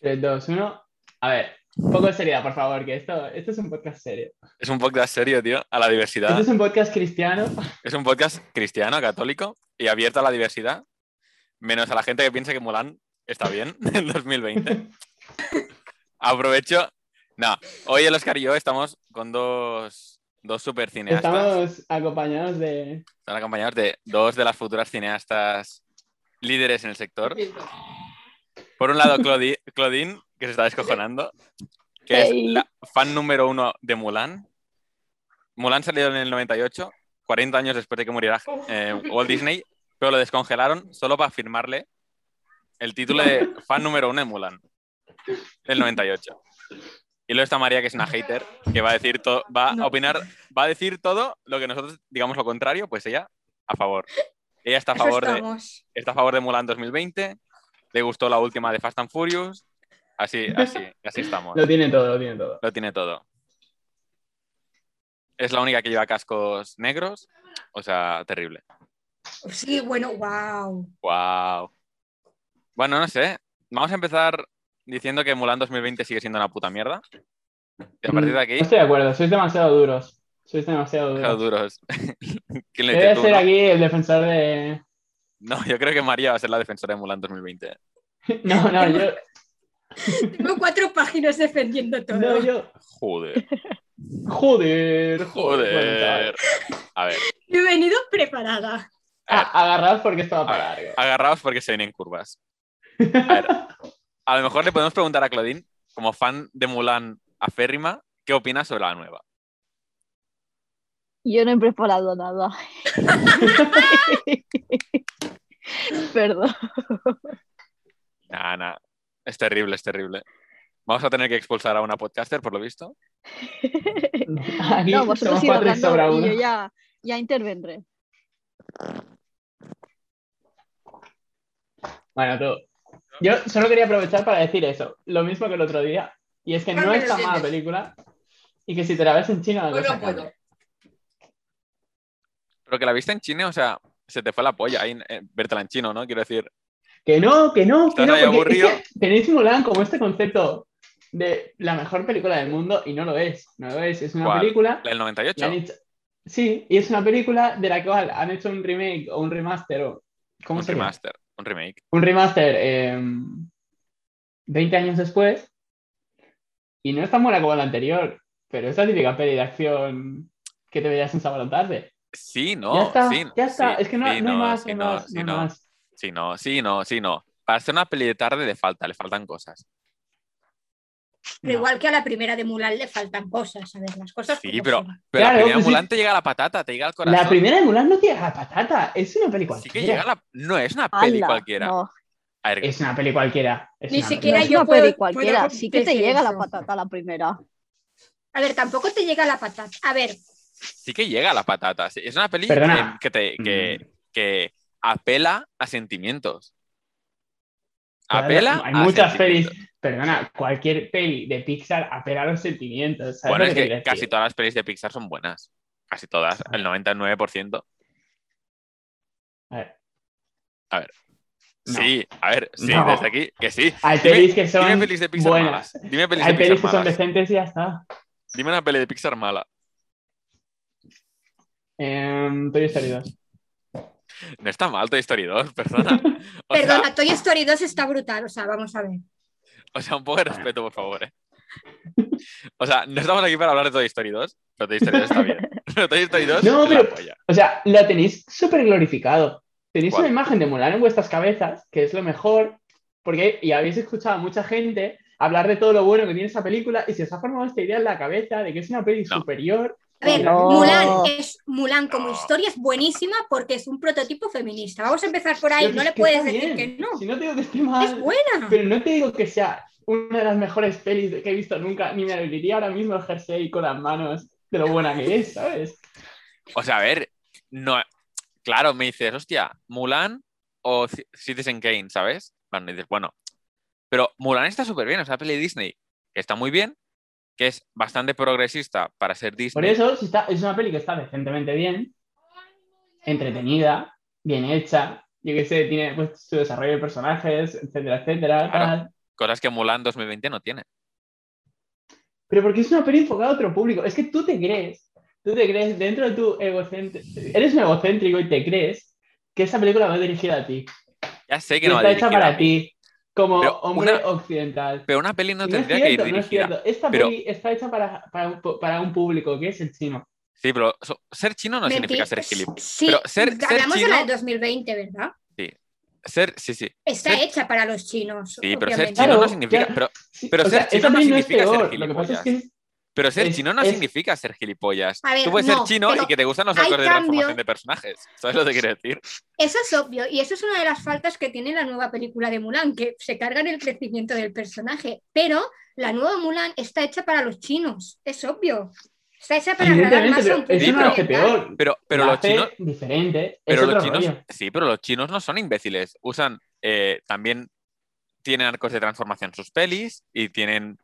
3, 2, 1. A ver, un poco de seriedad, por favor, que esto, esto es un podcast serio. Es un podcast serio, tío, a la diversidad. Esto es un podcast cristiano. Es un podcast cristiano, católico y abierto a la diversidad, menos a la gente que piensa que Mulan está bien en 2020. Aprovecho. No, hoy el Oscar y yo estamos con dos, dos super cineastas. Estamos acompañados de. Están acompañados de dos de las futuras cineastas líderes en el sector. Por un lado, Claudi- Claudine, que se está descojonando, que es la fan número uno de Mulan. Mulan salió en el 98, 40 años después de que muriera eh, Walt Disney, pero lo descongelaron solo para firmarle el título de fan número uno de Mulan, del 98. Y luego está María, que es una hater, que va a decir todo, va a opinar, va a decir todo lo que nosotros digamos lo contrario, pues ella a favor. Ella está a favor de, está a favor de Mulan 2020, le gustó la última de Fast and Furious, así, así, así estamos. Lo tiene todo, lo tiene todo. Lo tiene todo. Es la única que lleva cascos negros, o sea, terrible. Sí, bueno, wow. Wow. Bueno, no sé. Vamos a empezar diciendo que Mulan 2020 sigue siendo una puta mierda. Y a partir de aquí, No estoy de acuerdo, sois demasiado duros. Sois demasiado duros. duros. ¿Quién le dice Debe tú, ser no? aquí el defensor de. No, yo creo que María va a ser la defensora de Mulan 2020. No, no, yo. Tengo cuatro páginas defendiendo todo. No, yo. Joder, Joder, joder. A ver, Yo he venido preparada. A- agarraos porque esto va para largo. agarraos porque se vienen curvas. A ver, a lo mejor le podemos preguntar a Claudine, como fan de Mulan aférrima, ¿qué opina sobre la nueva? Yo no he preparado nada. Perdón. Nah, nah. Es terrible, es terrible. Vamos a tener que expulsar a una podcaster, por lo visto. Aquí No, vosotros sobra hablando y yo ya, ya intervendré. Bueno, tú. Yo solo quería aprovechar para decir eso. Lo mismo que el otro día. Y es que no es tan mala película. Y que si te la ves en cosa no puedo. Pero que la viste en chino, o sea, se te fue la polla ahí eh, vértela en chino, ¿no? Quiero decir, Que no, que no, que no. porque es que tenéis Mulan como este concepto de la mejor película del mundo y no lo es. No lo es. Es una ¿Cuál? película. la del 98. le han hecho- Sí, y es una película de la cual han hecho un remake o un remaster o. ¿Cómo un se llama? remaster, un remake. un remaster eh, 20 años después y no es tan buena como la anterior, pero es la típica peli de acción que te veías en sábado tarde. Sí, no, ya está, sí, ya está. sí, es que no, sí, no hay más, sí, no más, sí, no hay no, más. sí, no, sí, no, sí, no. Para hacer una peli de tarde le falta, le faltan cosas. Pero No. igual que a la primera de Mulan le faltan cosas. A ver, las cosas. Sí, pero, pero Claro, la primera pues sí. Mulan te llega a la patata, te llega al corazón. La primera de Mulan no tiene la patata, es una peli Sí cualquiera. que llega a la... No, es una peli cualquiera. No, A ver, Es una peli cualquiera. es Ni una siquiera no es yo una puedo- peli puedo cualquiera. Sí que te llega la patata la primera. A ver, tampoco te llega la patata. A ver, sí que llega a la patata. Es una peli que, que te, que, Mm. que apela a sentimientos. Claro, Apela Hay a muchas pelis. Perdona, cualquier peli de Pixar apela a los sentimientos. ¿sabes Bueno, lo es que casi todas las pelis de Pixar son buenas. Casi todas, el 99%. A ver. No. Sí, a ver, sí, No. desde aquí, que sí. Hay Dime- pelis que son Dime pelis de Pixar buenas. malas. Dime pelis Hay de pelis Pixar que son decentes y ya está. Dime una peli de Pixar mala. Em, Toy Story 2. No está mal Toy Story 2, perdona. O sea, perdona, Toy Story 2 está brutal. O sea, vamos a ver. o sea, un poco de respeto, por favor, eh. O sea, no estamos aquí para hablar de Toy Story 2, pero Toy Story 2 está bien. Pero Toy Story 2 No, pero- polla. O sea, lo tenéis súper glorificado. Tenéis ¿Cuál? una imagen de Mulan en vuestras cabezas, que es lo mejor, porque y habéis escuchado a mucha gente hablar de todo lo bueno que tiene esa película y se os ha formado esta idea en la cabeza de que es una peli No. superior. A ver, No. Mulan es Mulan como historia es buenísima porque es un prototipo feminista. Vamos a empezar por ahí. Pero No le puedes decir bien. que no. Si no te digo que esté Es buena. pero no te digo que sea una de las mejores pelis que he visto nunca, ni me abriría ahora mismo el jersey con las manos de lo buena que es, ¿sabes? O sea, a ver, no, claro, me dices, hostia, Mulan o Citizen Kane, ¿sabes? Bueno, dices, bueno, pero Mulan está súper bien, o sea, peli de Disney, que está muy bien, que es bastante progresista para ser Por Disney. eso si está, es una peli que está decentemente bien, entretenida, bien hecha, yo que sé, tiene pues, su desarrollo de personajes, etcétera, etcétera. Claro. tal. Cosas que Mulan 2020 no tiene. Pero porque es una peli enfocada a otro público. Es que tú te crees, tú te crees dentro de tu egocéntrico, eres un egocéntrico y te crees que esa película va dirigida a ti. Ya sé que Que no va está hecha para a ti, como Pero hombre una- occidental. Pero una peli no no es tendría que ir cierto, no es dirigida. cierto. Esta Pero- peli está hecha para, para, para un público que es el chino. Sí, pero so- ser chino no Mentir- significa ser gilipollas. Sí, Pero ser- ser hablamos de la chino- del 2020, ¿verdad? Ser, sí, sí. Está Ser- hecha para los chinos. Sí, pero ser obviamente. chino Claro, no significa. ya. Pero, Sí, Pero ser sea, chino no significa ser peor. Lo que pasa es que pero ser Es- chino no es- significa ser gilipollas. Ver, Tú puedes no, ser chino pero y que te gustan los arcos de transformación de personajes. ¿Sabes lo que quiero decir? Eso es obvio, y eso es una de las faltas que tiene la nueva película de Mulan, que se cargan el crecimiento del personaje. Pero la nueva Mulan está hecha para los chinos, es obvio. Está hecha para agradar más a pero un público hace oriental. peor. Pero, pero Lo los chinos. diferente. Pero los chinos. rollo. Sí, pero los chinos no son imbéciles. Usan. eh, también tienen arcos de transformación sus pelis y tienen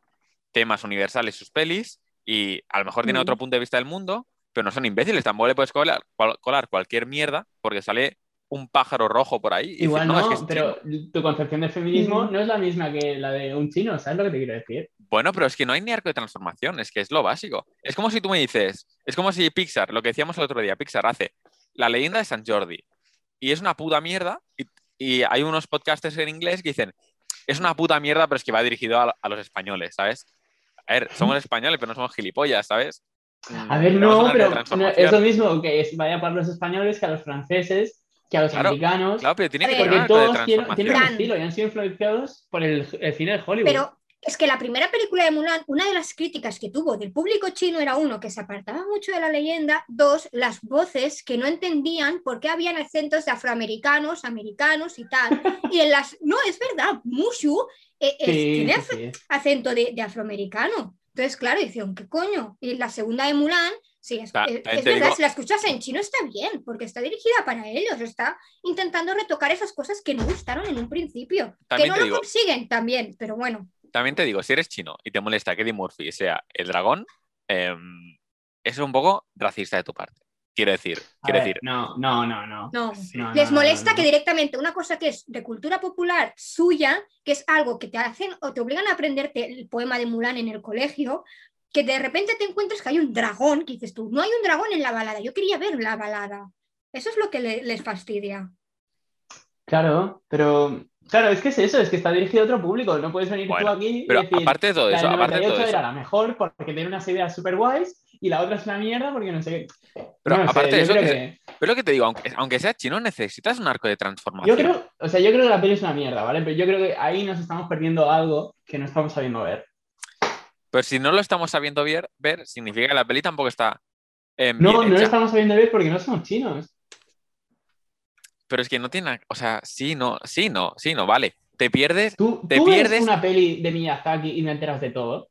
temas universales sus pelis. Y a lo mejor tienen Mm. otro punto de vista del mundo, pero no son imbéciles. Tampoco le puedes colar, cual- colar cualquier mierda porque sale un pájaro rojo por ahí. y Igual "No, no, es que es pero chino". tu concepción de feminismo Mm. no es la misma que la de un chino, ¿sabes lo que te quiero decir? Bueno, pero es que no hay ni arco de transformación, es que es lo básico. Es como si tú me dices, es como si Pixar, lo que decíamos el otro día, Pixar hace la leyenda de San Jordi y es una puta mierda y, y hay unos podcasters en inglés que dicen, es una puta mierda, pero es que va dirigido a, a los españoles, ¿sabes? A ver, somos españoles, pero no somos gilipollas, ¿sabes? A ver, Mm, tenemos un no, pero no, es lo mismo que es, vaya para los españoles que a los franceses, que a los Claro, americanos, Claro, pero tiene A que ver, tener un porque todos tienen, tienen un estilo y han sido influenciados por el, el cine de Hollywood. Pero es que la primera película de Mulan, una de las críticas que tuvo del público chino era uno, que se apartaba mucho de la leyenda, dos, las voces que no entendían por qué habían acentos de afroamericanos, americanos y tal. Y en las, no, es verdad, Mushu eh, es- Sí, tiene sí, sí. acento de, de afroamericano. Entonces, claro, decían, ¿qué coño? Y la segunda de Mulan, sí, es, Ta- es- es verdad, digo- si la escuchas en chino está bien, porque está dirigida para ellos, está intentando retocar esas cosas que no gustaron en un principio. También que no lo digo- consiguen también, pero bueno. También te digo, si eres chino y te molesta que Eddie Murphy sea el dragón, em, es un poco racista de tu parte. Quiero decir, A quiero ver, decir, No, no, no, no. No. No, Les no, molesta no, no. que directamente una cosa que es de cultura popular suya, que es algo que te hacen o te obligan a aprenderte el poema de Mulan en el colegio, que de repente te encuentres que hay un dragón, que dices tú, no hay un dragón en la balada, yo quería ver la balada. Eso es lo que le- les fastidia. Claro, pero claro, es que es eso, es que está dirigido a otro público. No puedes venir Bueno, tú aquí pero y decir, aparte de todo la eso, del aparte de 98 todo eso, era la mejor porque tiene unas ideas súper guays y la otra es una mierda porque no sé qué. Pero No lo sé, aparte de eso, creo que que- pero lo que te digo, aunque, aunque sea chino, necesitas un arco de transformación. Yo creo, o sea, yo creo que la peli es una mierda, ¿vale? Pero yo creo que ahí nos estamos perdiendo algo que no estamos sabiendo ver. Pero si no lo estamos sabiendo ver, ver significa que la peli tampoco está em, No, bien no lo hecha. estamos sabiendo ver porque no somos chinos. Pero es que no tiene, o sea, sí, no, sí, no, sí, no, vale. Te pierdes, Tú, Te tú ves pierdes- una peli de Miyazaki y no enteras de todo.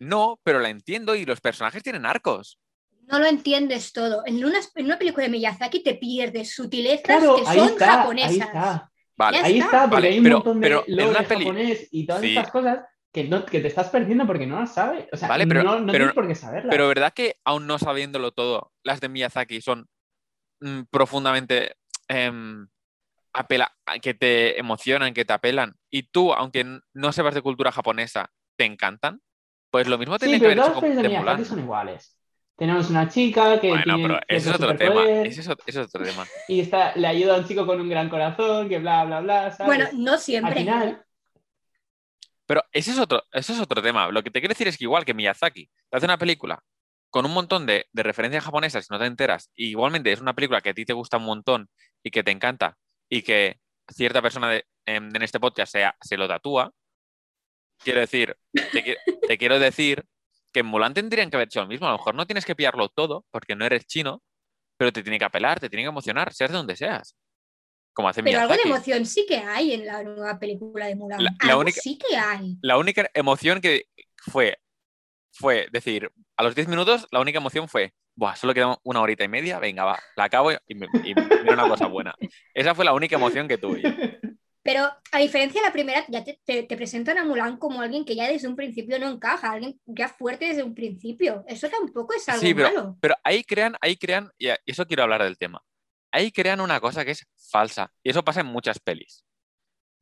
no, pero la entiendo y los personajes tienen arcos. No lo entiendes todo. En una, en una película de Miyazaki te pierdes sutilezas Claro, que ahí son está, ahí japonesas. está. Vale, Ahí está. porque Vale, hay un pero- montón de pero en una peli- japonés y todas Sí. estas cosas que, no, que te estás perdiendo porque no las sabes. O sea, Vale, pero- no, no pero- tienes por qué saberlas. pero ¿verdad que aún no sabiéndolo todo, las de Miyazaki son mm, profundamente em, apela que te emocionan, que te apelan? Y tú, aunque no sepas de cultura japonesa, te encantan? Pues lo mismo Sí, tendría que pero haber todas hecho las con de son iguales. Tenemos una chica que Bueno, tiene pero ese es otro tema. superpoder Ese es, ot- ese es otro tema. y está, le ayuda a un chico con un gran corazón, que bla, bla, bla, ¿sabes? Bueno, no Al siempre. final, Pero ese es otro, eso es otro tema. Lo que te quiero decir es que igual que Miyazaki te hace una película con un montón de, de referencias japonesas y no te enteras, y igualmente es una película que a ti te gusta un montón y que te encanta y que cierta persona de- en, en este podcast se, se lo tatúa, quiero decir, te, qui- te quiero decir que en Mulan tendrían que haber hecho lo mismo. A lo mejor no tienes que pillarlo todo porque no eres chino, pero te tiene que apelar, te tiene que emocionar, seas de donde seas. Como hace Pero algo de emoción sí que hay en la nueva película de Mulan. La- la Algo única- sí que hay. la única emoción que fue, fue decir, a los 10 minutos, la única emoción fue, Buah, solo queda una horita y media, venga, va, la acabo y me, y una cosa buena. Esa fue la única emoción que tuve. Pero a diferencia de la primera, ya te, te- te presentan a Mulan como alguien que ya desde un principio no encaja, alguien ya fuerte desde un principio. Eso tampoco es algo Sí, pero- malo. Pero ahí crean, ahí crean, y eso quiero hablar del tema, ahí crean una cosa que es falsa, y eso pasa en muchas pelis,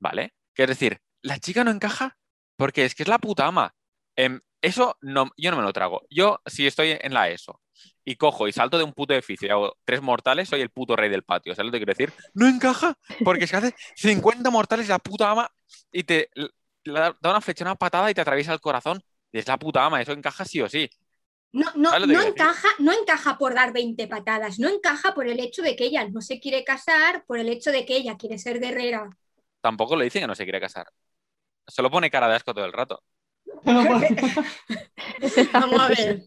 ¿vale? Que es decir, la chica no encaja porque es que es la puta ama. Em, eso no, yo no me lo trago. Yo, si estoy en la ESO y cojo y salto de un puto edificio y hago tres mortales, soy el puto rey del patio. ¿Sabes lo que quiero decir? No encaja porque que hace 50 mortales la puta ama y te da una flecha, una patada y te atraviesa el corazón. Es la puta ama, eso encaja sí o sí. No, no, ¿Sabes lo que no encaja, no encaja por dar 20 patadas, no encaja por el hecho de que ella no se quiere casar, por el hecho de que ella quiere ser guerrera. Tampoco lo dice que no se quiere casar. Solo pone cara de asco todo el rato. Vamos a ver.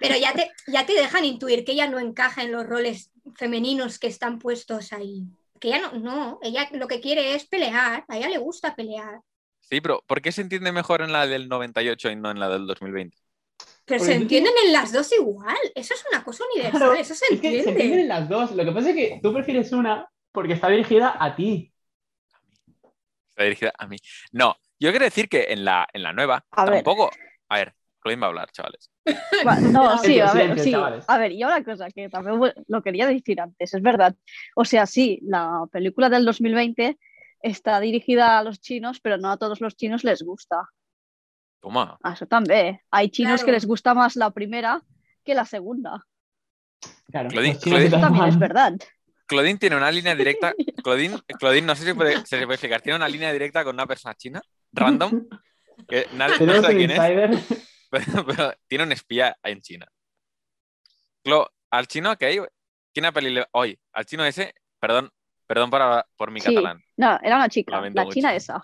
Pero ya te, ya te dejan intuir que ella no encaja en los roles femeninos que están puestos ahí. Que ella no, no, ella lo que quiere es pelear, a ella le gusta pelear. Sí, pero ¿por qué se entiende mejor en la del 98 y no en la del 2020? Pero Porque se entienden en las dos igual, eso es una cosa universal, Claro, eso se Es que se entiende. entienden las dos. Lo que pasa es que tú prefieres una porque está dirigida a ti. Está dirigida a mí. No, yo quiero decir que en la, en la nueva A ver. tampoco. A ver, Colin va a hablar, chavales. Va, No, sí, a ver, sí. A ver, y una cosa que también lo quería decir antes, es verdad. O sea, sí, la película del 2020 está dirigida a los chinos, pero no a todos los chinos les gusta. Toma. A Eso también. Hay chinos que les gusta más la primera que la segunda. Claro. Claudine- Claudine- Eso también es verdad. Claudine tiene una línea directa. Claudine, Claudine no sé si puede, se puede explicar. Tiene una línea directa con una persona china, random, que nadie no sabe quién es, pero, pero tiene un espía en China. Clo, al chino que hay, ¿quién ha peli hoy? Al chino ese, perdón, perdón por, por mi Sí. catalán. No, era una chica, Lamento la china esa.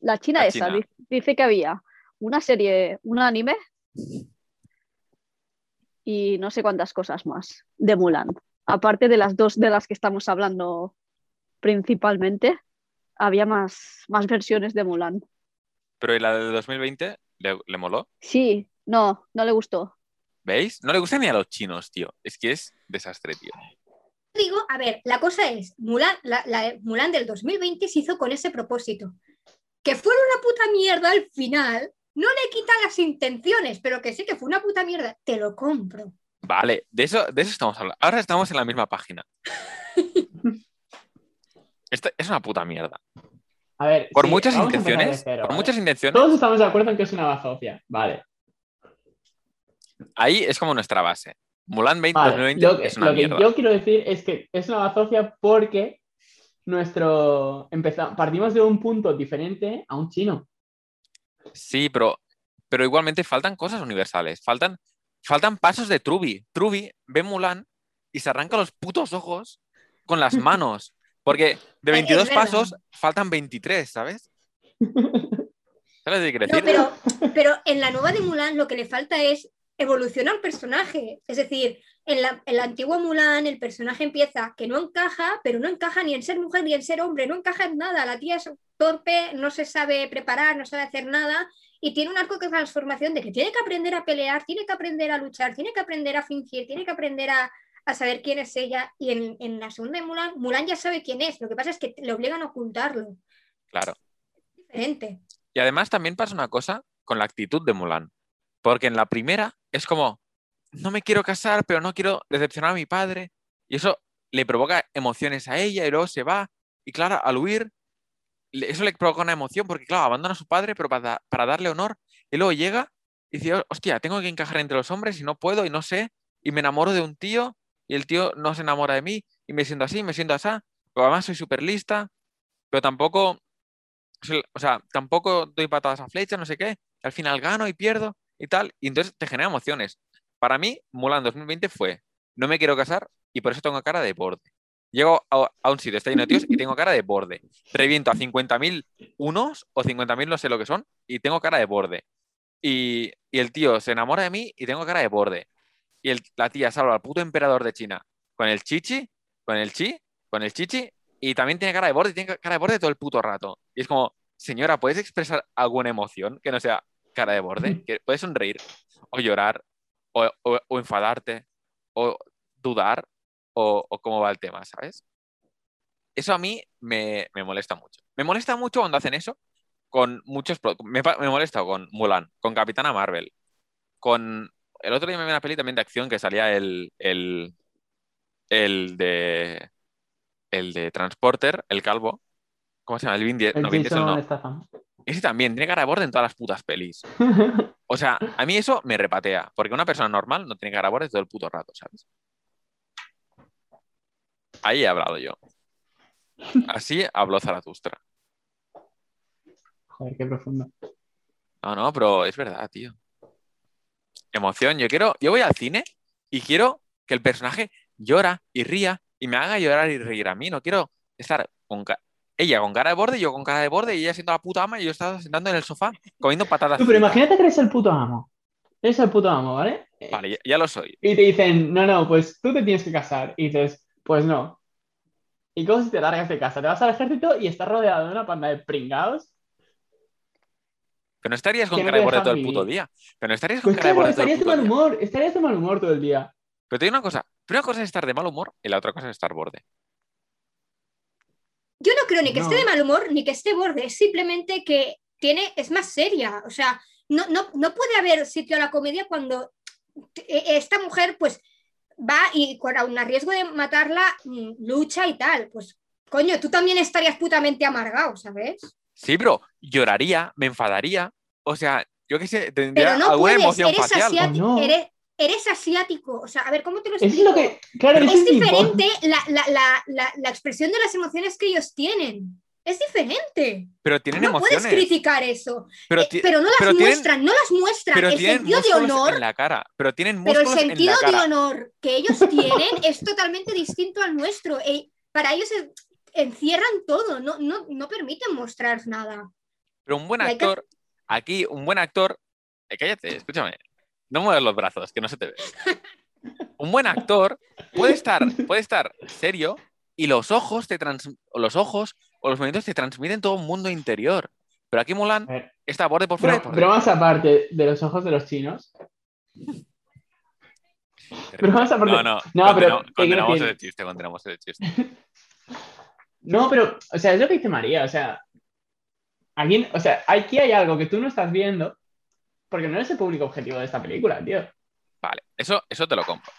La china La esa china. dice que había una serie, un anime y no sé cuántas cosas más de Mulan. Aparte de las dos de las que estamos hablando principalmente, había más, más versiones de Mulan. Pero ¿y la del 2020 le, le moló? Sí, no, no le gustó. ¿Veis? No le gusta ni a los chinos, tío. Es que es desastre, tío. Digo, a ver, la cosa es, Mulan, la, la Mulan del 2020 se hizo con ese propósito. Que fuera una puta mierda al final, no le quita las intenciones, pero que sí que fue una puta mierda, te lo compro. Vale, de eso, de eso estamos hablando. Ahora estamos en la misma página. Esta es una puta mierda. A ver, Por sí, muchas intenciones, cero, por ¿vale? muchas intenciones, Todos estamos de acuerdo en que es una bazofia. Vale. ahí es como nuestra base. Mulan 20 Vale, 2020 Lo, es una lo que yo quiero decir es que es una bazofia porque nuestro empeza- partimos de un punto diferente a un chino. Sí, pero, pero igualmente faltan cosas universales. Faltan, faltan pasos de Truby. Truby ve Mulan y se arranca los putos ojos con las manos. Porque de Es 22 verdad. pasos faltan 23, ¿sabes? ¿Sabes No, pero en la nueva de Mulan lo que le falta es evolucionar el personaje. Es decir, en la, en la antigua Mulan el personaje empieza que no encaja, pero no encaja ni en ser mujer ni en ser hombre, no encaja en nada. La tía es torpe, no se sabe preparar, no sabe hacer nada y tiene un arco de transformación de que tiene que aprender a pelear, tiene que aprender a luchar, tiene que aprender a fingir, tiene que aprender a, a saber quién es ella. Y en, en la segunda de Mulan, Mulan ya sabe quién es. Lo que pasa es que le obligan a ocultarlo. Claro. Es diferente. Y además también pasa una cosa con la actitud de Mulan. Porque en la primera es como, no me quiero casar, pero no quiero decepcionar a mi padre. Y eso le provoca emociones a ella y luego se va. Y claro, al huir, eso le provoca una emoción porque, claro, abandona a su padre, pero para, para darle honor. Y luego llega y dice, hostia, tengo que encajar entre los hombres y no puedo y no sé. Y me enamoro de un tío y el tío no se enamora de mí y me siento así, me siento así. Pero además soy súper lista, pero tampoco o sea, tampoco doy patadas a flecha, no sé qué, al final gano y pierdo y tal, y entonces te genera emociones. Para mí, Mulan 2020 fue, no me quiero casar y por eso tengo cara de borde. Llego a, a un sitio, está lleno de tíos y tengo cara de borde. Reviento a 50.000 unos o 50.000 no sé lo que son y tengo cara de borde. Y, y el tío se enamora de mí y tengo cara de borde. Y el- la tía salva al puto emperador de China con el chichi, con el chi, con el chichi y también tiene cara de borde tiene cara de borde todo el puto rato. Y es como, señora, ¿puedes expresar alguna emoción que no sea cara de borde? Que puedes sonreír o llorar o, o- o enfadarte o dudar o, o cómo va el tema, ¿sabes? Eso a mí me, me molesta mucho. Me molesta mucho cuando hacen eso con muchos... Me, me molesta con Mulan, con Capitana Marvel, con... El otro día me vi una peli también de acción que salía el, el, el de... El de Transporter, el calvo. ¿Cómo se llama? El Vin Diesel. El No, Vin Diesel no. Ese también tiene cara de borde en todas las putas pelis. O sea, a mí eso me repatea, porque una persona normal no tiene cara de borde todo el puto rato, ¿sabes? Ahí he hablado yo. Así habló Zaratustra. Joder, qué profundo. No, no, pero es verdad, tío. Emoción. Yo quiero, yo voy al cine y quiero que el personaje llora y ría y me haga llorar y reír a mí. No quiero estar con ella con cara de borde, yo con cara de borde y ella siendo la puta ama y yo estaba sentando en el sofá comiendo patatas. Tú, pero fritas. imagínate que eres el puto amo. Eres el puto amo, ¿vale? Vale, ya, ya lo soy. Y te dicen, no, no, pues tú te tienes que casar. Y dices, pues no. ¿Y cómo si te largas de casa? Te vas al ejército y estás rodeado de una panda de pringados. Pero no estarías con cara de borde todo el puto día. Pero no estarías con Pues cara de borde todo el estarías de puto mal día. humor. Estarías de mal humor todo el día. Pero te digo una cosa. Pero una cosa es estar de mal humor y la otra cosa es estar borde. Yo no creo ni que No. esté de mal humor ni que esté borde, es simplemente que tiene, es más seria. O sea, no, no, no puede haber sitio a la comedia cuando e- esta mujer pues va y con aun a riesgo de matarla mm, lucha y tal. Pues coño, tú también estarías putamente amargado, ¿sabes? Sí, pero lloraría, me enfadaría. O sea, yo qué sé, tendría Pero no alguna puedes, emoción eres, facial. asiático, eres, eres asiático. O sea, a ver, ¿cómo te lo explico? es lo que. Claro, es eso es mi punto. diferente la, la- la- la- la expresión de las emociones que ellos tienen. Es diferente. Pero tienen no puedes criticar eso. Pero, Eh, pero no las pero tienen- muestran, no las muestran. pero el tienen sentido de honor, en la cara. Pero tienen pero el en sentido de cara. honor que ellos tienen es totalmente distinto al nuestro. Eh, para ellos es- encierran todo, no, no, no permiten mostrar nada. Pero un buen actor, aquí, un buen actor. eh, cállate, escúchame. No muevas los brazos, que no se te ve. Un buen actor puede estar, puede estar serio y los ojos te trans- o los ojos o los movimientos te transmiten todo un mundo interior. Pero aquí Mulan está a borde por fuera dentro. bromas aparte de los ojos de los chinos. bromas aparte. No, no, No, pero, condena- ¿qué quiero condenamos decir? ese chiste, condenamos ese chiste. No, pero, o sea, es lo que dice María, o sea, alguien, o sea, aquí hay algo que tú no estás viendo porque no eres el público objetivo de esta película, tío. Vale, eso, eso te lo compro.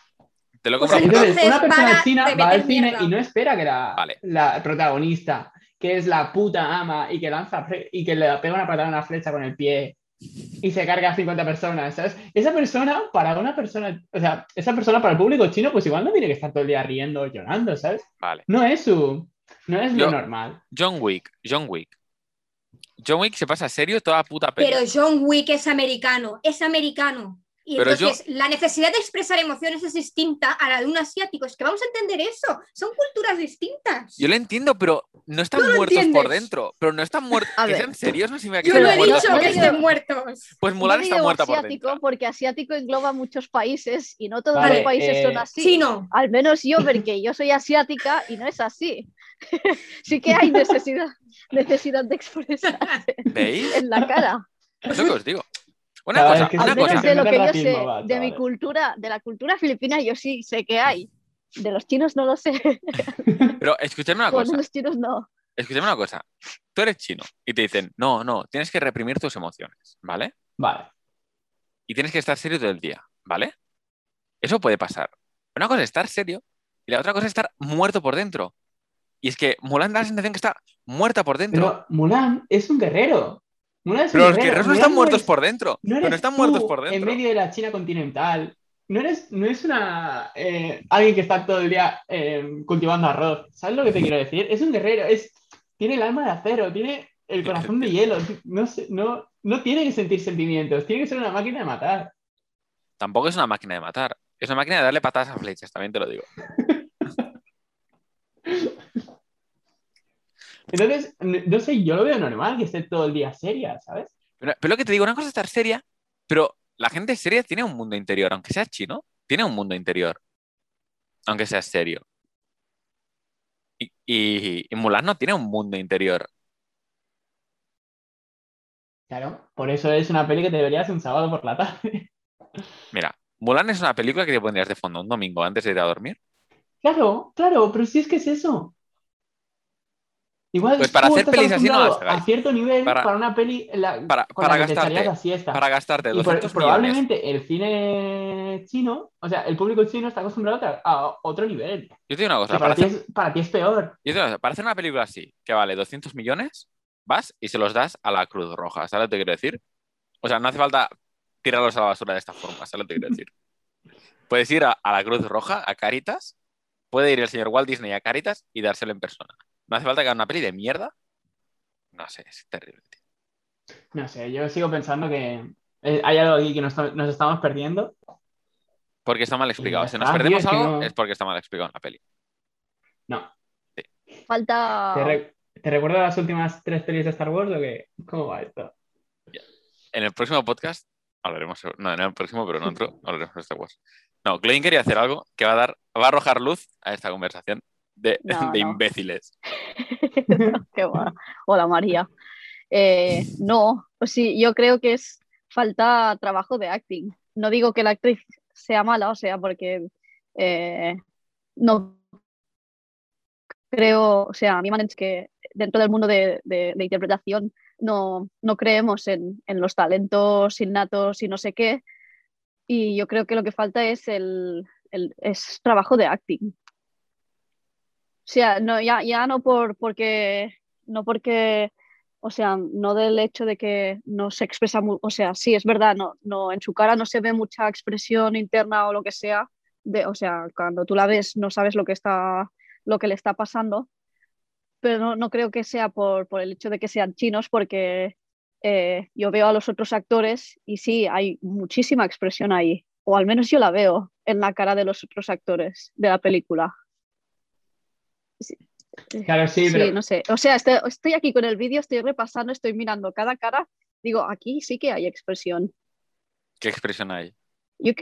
Te lo Pues compro. entonces- Entonces, una persona china va al cine mierda. y no espera que la, Vale. la protagonista, que es la puta ama y que lanza y que le pega una patada a una flecha con el pie y se carga a 50 personas, ¿sabes? Esa persona, para una persona, o sea, esa persona para el público chino, pues igual no tiene que estar todo el día riendo o llorando, ¿sabes? Vale. No es su, no es lo Yo- normal. John Wick, John Wick. John Wick se pasa serio toda puta peli. Pero John Wick es americano, es americano. Y Pero entonces la necesidad de expresar emociones es distinta a la de un asiático. Es que vamos a entender eso. Son culturas distintas. Yo lo entiendo, pero no están lo muertos por dentro. Pero no están muertos. Sean serios no significa que Yo no he muertos dicho que estén muertos. Pues Mulan está muerta por dentro. porque asiático engloba muchos países y no todos Vale, los países eh, son así. Chino. Al menos yo, porque yo soy asiática y no es así. sí que hay necesidad, necesidad de expresarse ¿Veis? en la cara. Es lo que os digo. Una Cada cosa, una cosa. de lo que yo sé va, de mi cultura, de la cultura filipina, yo sí sé que hay. De los chinos no lo sé. Pero escúchame una cosa. los chinos no. Escúchame una cosa. Tú eres chino y te dicen, no, no, tienes que reprimir tus emociones, ¿vale? Vale. Y tienes que estar serio todo el día, ¿vale? Eso puede pasar. Una cosa es estar serio y la otra cosa es estar muerto por dentro. Y es que Mulan da la sensación que está muerta por dentro. Pero Mulan es un guerrero. Pero los guerrero. guerreros no están muertos por dentro. no pero están muertos por En dentro. medio de la China continental. No eres, no es una eh, alguien que está todo el día eh, cultivando arroz. ¿Sabes lo que te quiero decir? Es un guerrero, es, tiene el alma de acero, tiene el corazón de hielo. No, no, no tiene que sentir sentimientos, tiene que ser una máquina de matar. Tampoco es una máquina de matar. Es una máquina de darle patadas a flechas, también te lo digo. Entonces, no sé, yo lo veo normal que esté todo el día seria, ¿sabes? Pero, pero lo que te digo, una cosa es estar seria, pero la gente seria tiene un mundo interior, aunque sea chino, tiene un mundo interior. Aunque sea serio. Y, y, y Mulan no tiene un mundo interior. Claro, por eso es una peli que te deberías un sábado por la tarde. Mira, Mulan es una película que te pondrías de fondo un domingo antes de ir a dormir. Claro, claro, pero si es que es eso. Igual Pues para hacer pelis así no a cierto nivel Para- para, una peli la- para- con para la que te gastarte- siesta. Para gastarte Y por- 200 millones. probablemente el cine chino, o sea, el público chino está acostumbrado a, a otro nivel. Yo te digo una cosa, para, ti es, para ti es peor. yo te digo una cosa, para hacer una película así, que vale 200 millones, vas y se los das a la Cruz Roja. ¿Sabes lo que te quiero decir? O sea, no hace falta tirarlos a la basura de esta forma. ¿Sabes lo que te quiero decir? Puedes ir a, a la Cruz Roja, a Caritas, puede ir el señor Walt Disney a Caritas y dárselo en persona. No hace falta que haga una peli de mierda. No sé, es terrible. tío. No sé, yo sigo pensando que eh, hay algo aquí que nos, nos estamos perdiendo. Porque está mal explicado. Si nos perdemos tío, es que algo, no- es porque está mal explicado en la peli. No. Falta. ¿Te, re- te recuerdo las últimas tres pelis de Star Wars o qué? ¿Cómo va esto? En el próximo podcast hablaremos, sobre- no, en el próximo, pero en otro, hablaremos de Star Wars. No, Glenn quería hacer algo que va a dar, va a arrojar luz a esta conversación de, No, de no. imbéciles. Qué va. Hola María. Eh, no, pues sí, yo creo que es falta trabajo de acting. No digo que la actriz sea mala, o sea, porque eh, no creo, o sea, a mí me dicho que dentro del mundo de, de- de interpretación no, no creemos en, en los talentos innatos y no sé qué. Y yo creo que lo que falta es el, el- es trabajo de acting. No, ya, ya no por porque no porque, o sea, no del hecho de que no se expresa, o sea, sí, es verdad, no, no, en su cara no se ve mucha expresión interna o lo que sea, de, o sea, cuando tú la ves no sabes lo que está, lo que le está pasando, pero no, no creo que sea por, por el hecho de que sean chinos, porque eh, yo veo a los otros actores y sí, hay muchísima expresión ahí, o al menos yo la veo en la cara de los otros actores de la película. Sí. Claro, sí, Sí, pero no sé. O sea, estoy, estoy aquí con el vídeo, estoy repasando, estoy mirando cada cara. Digo, aquí sí que hay expresión. ¿Qué expresión hay? Yo,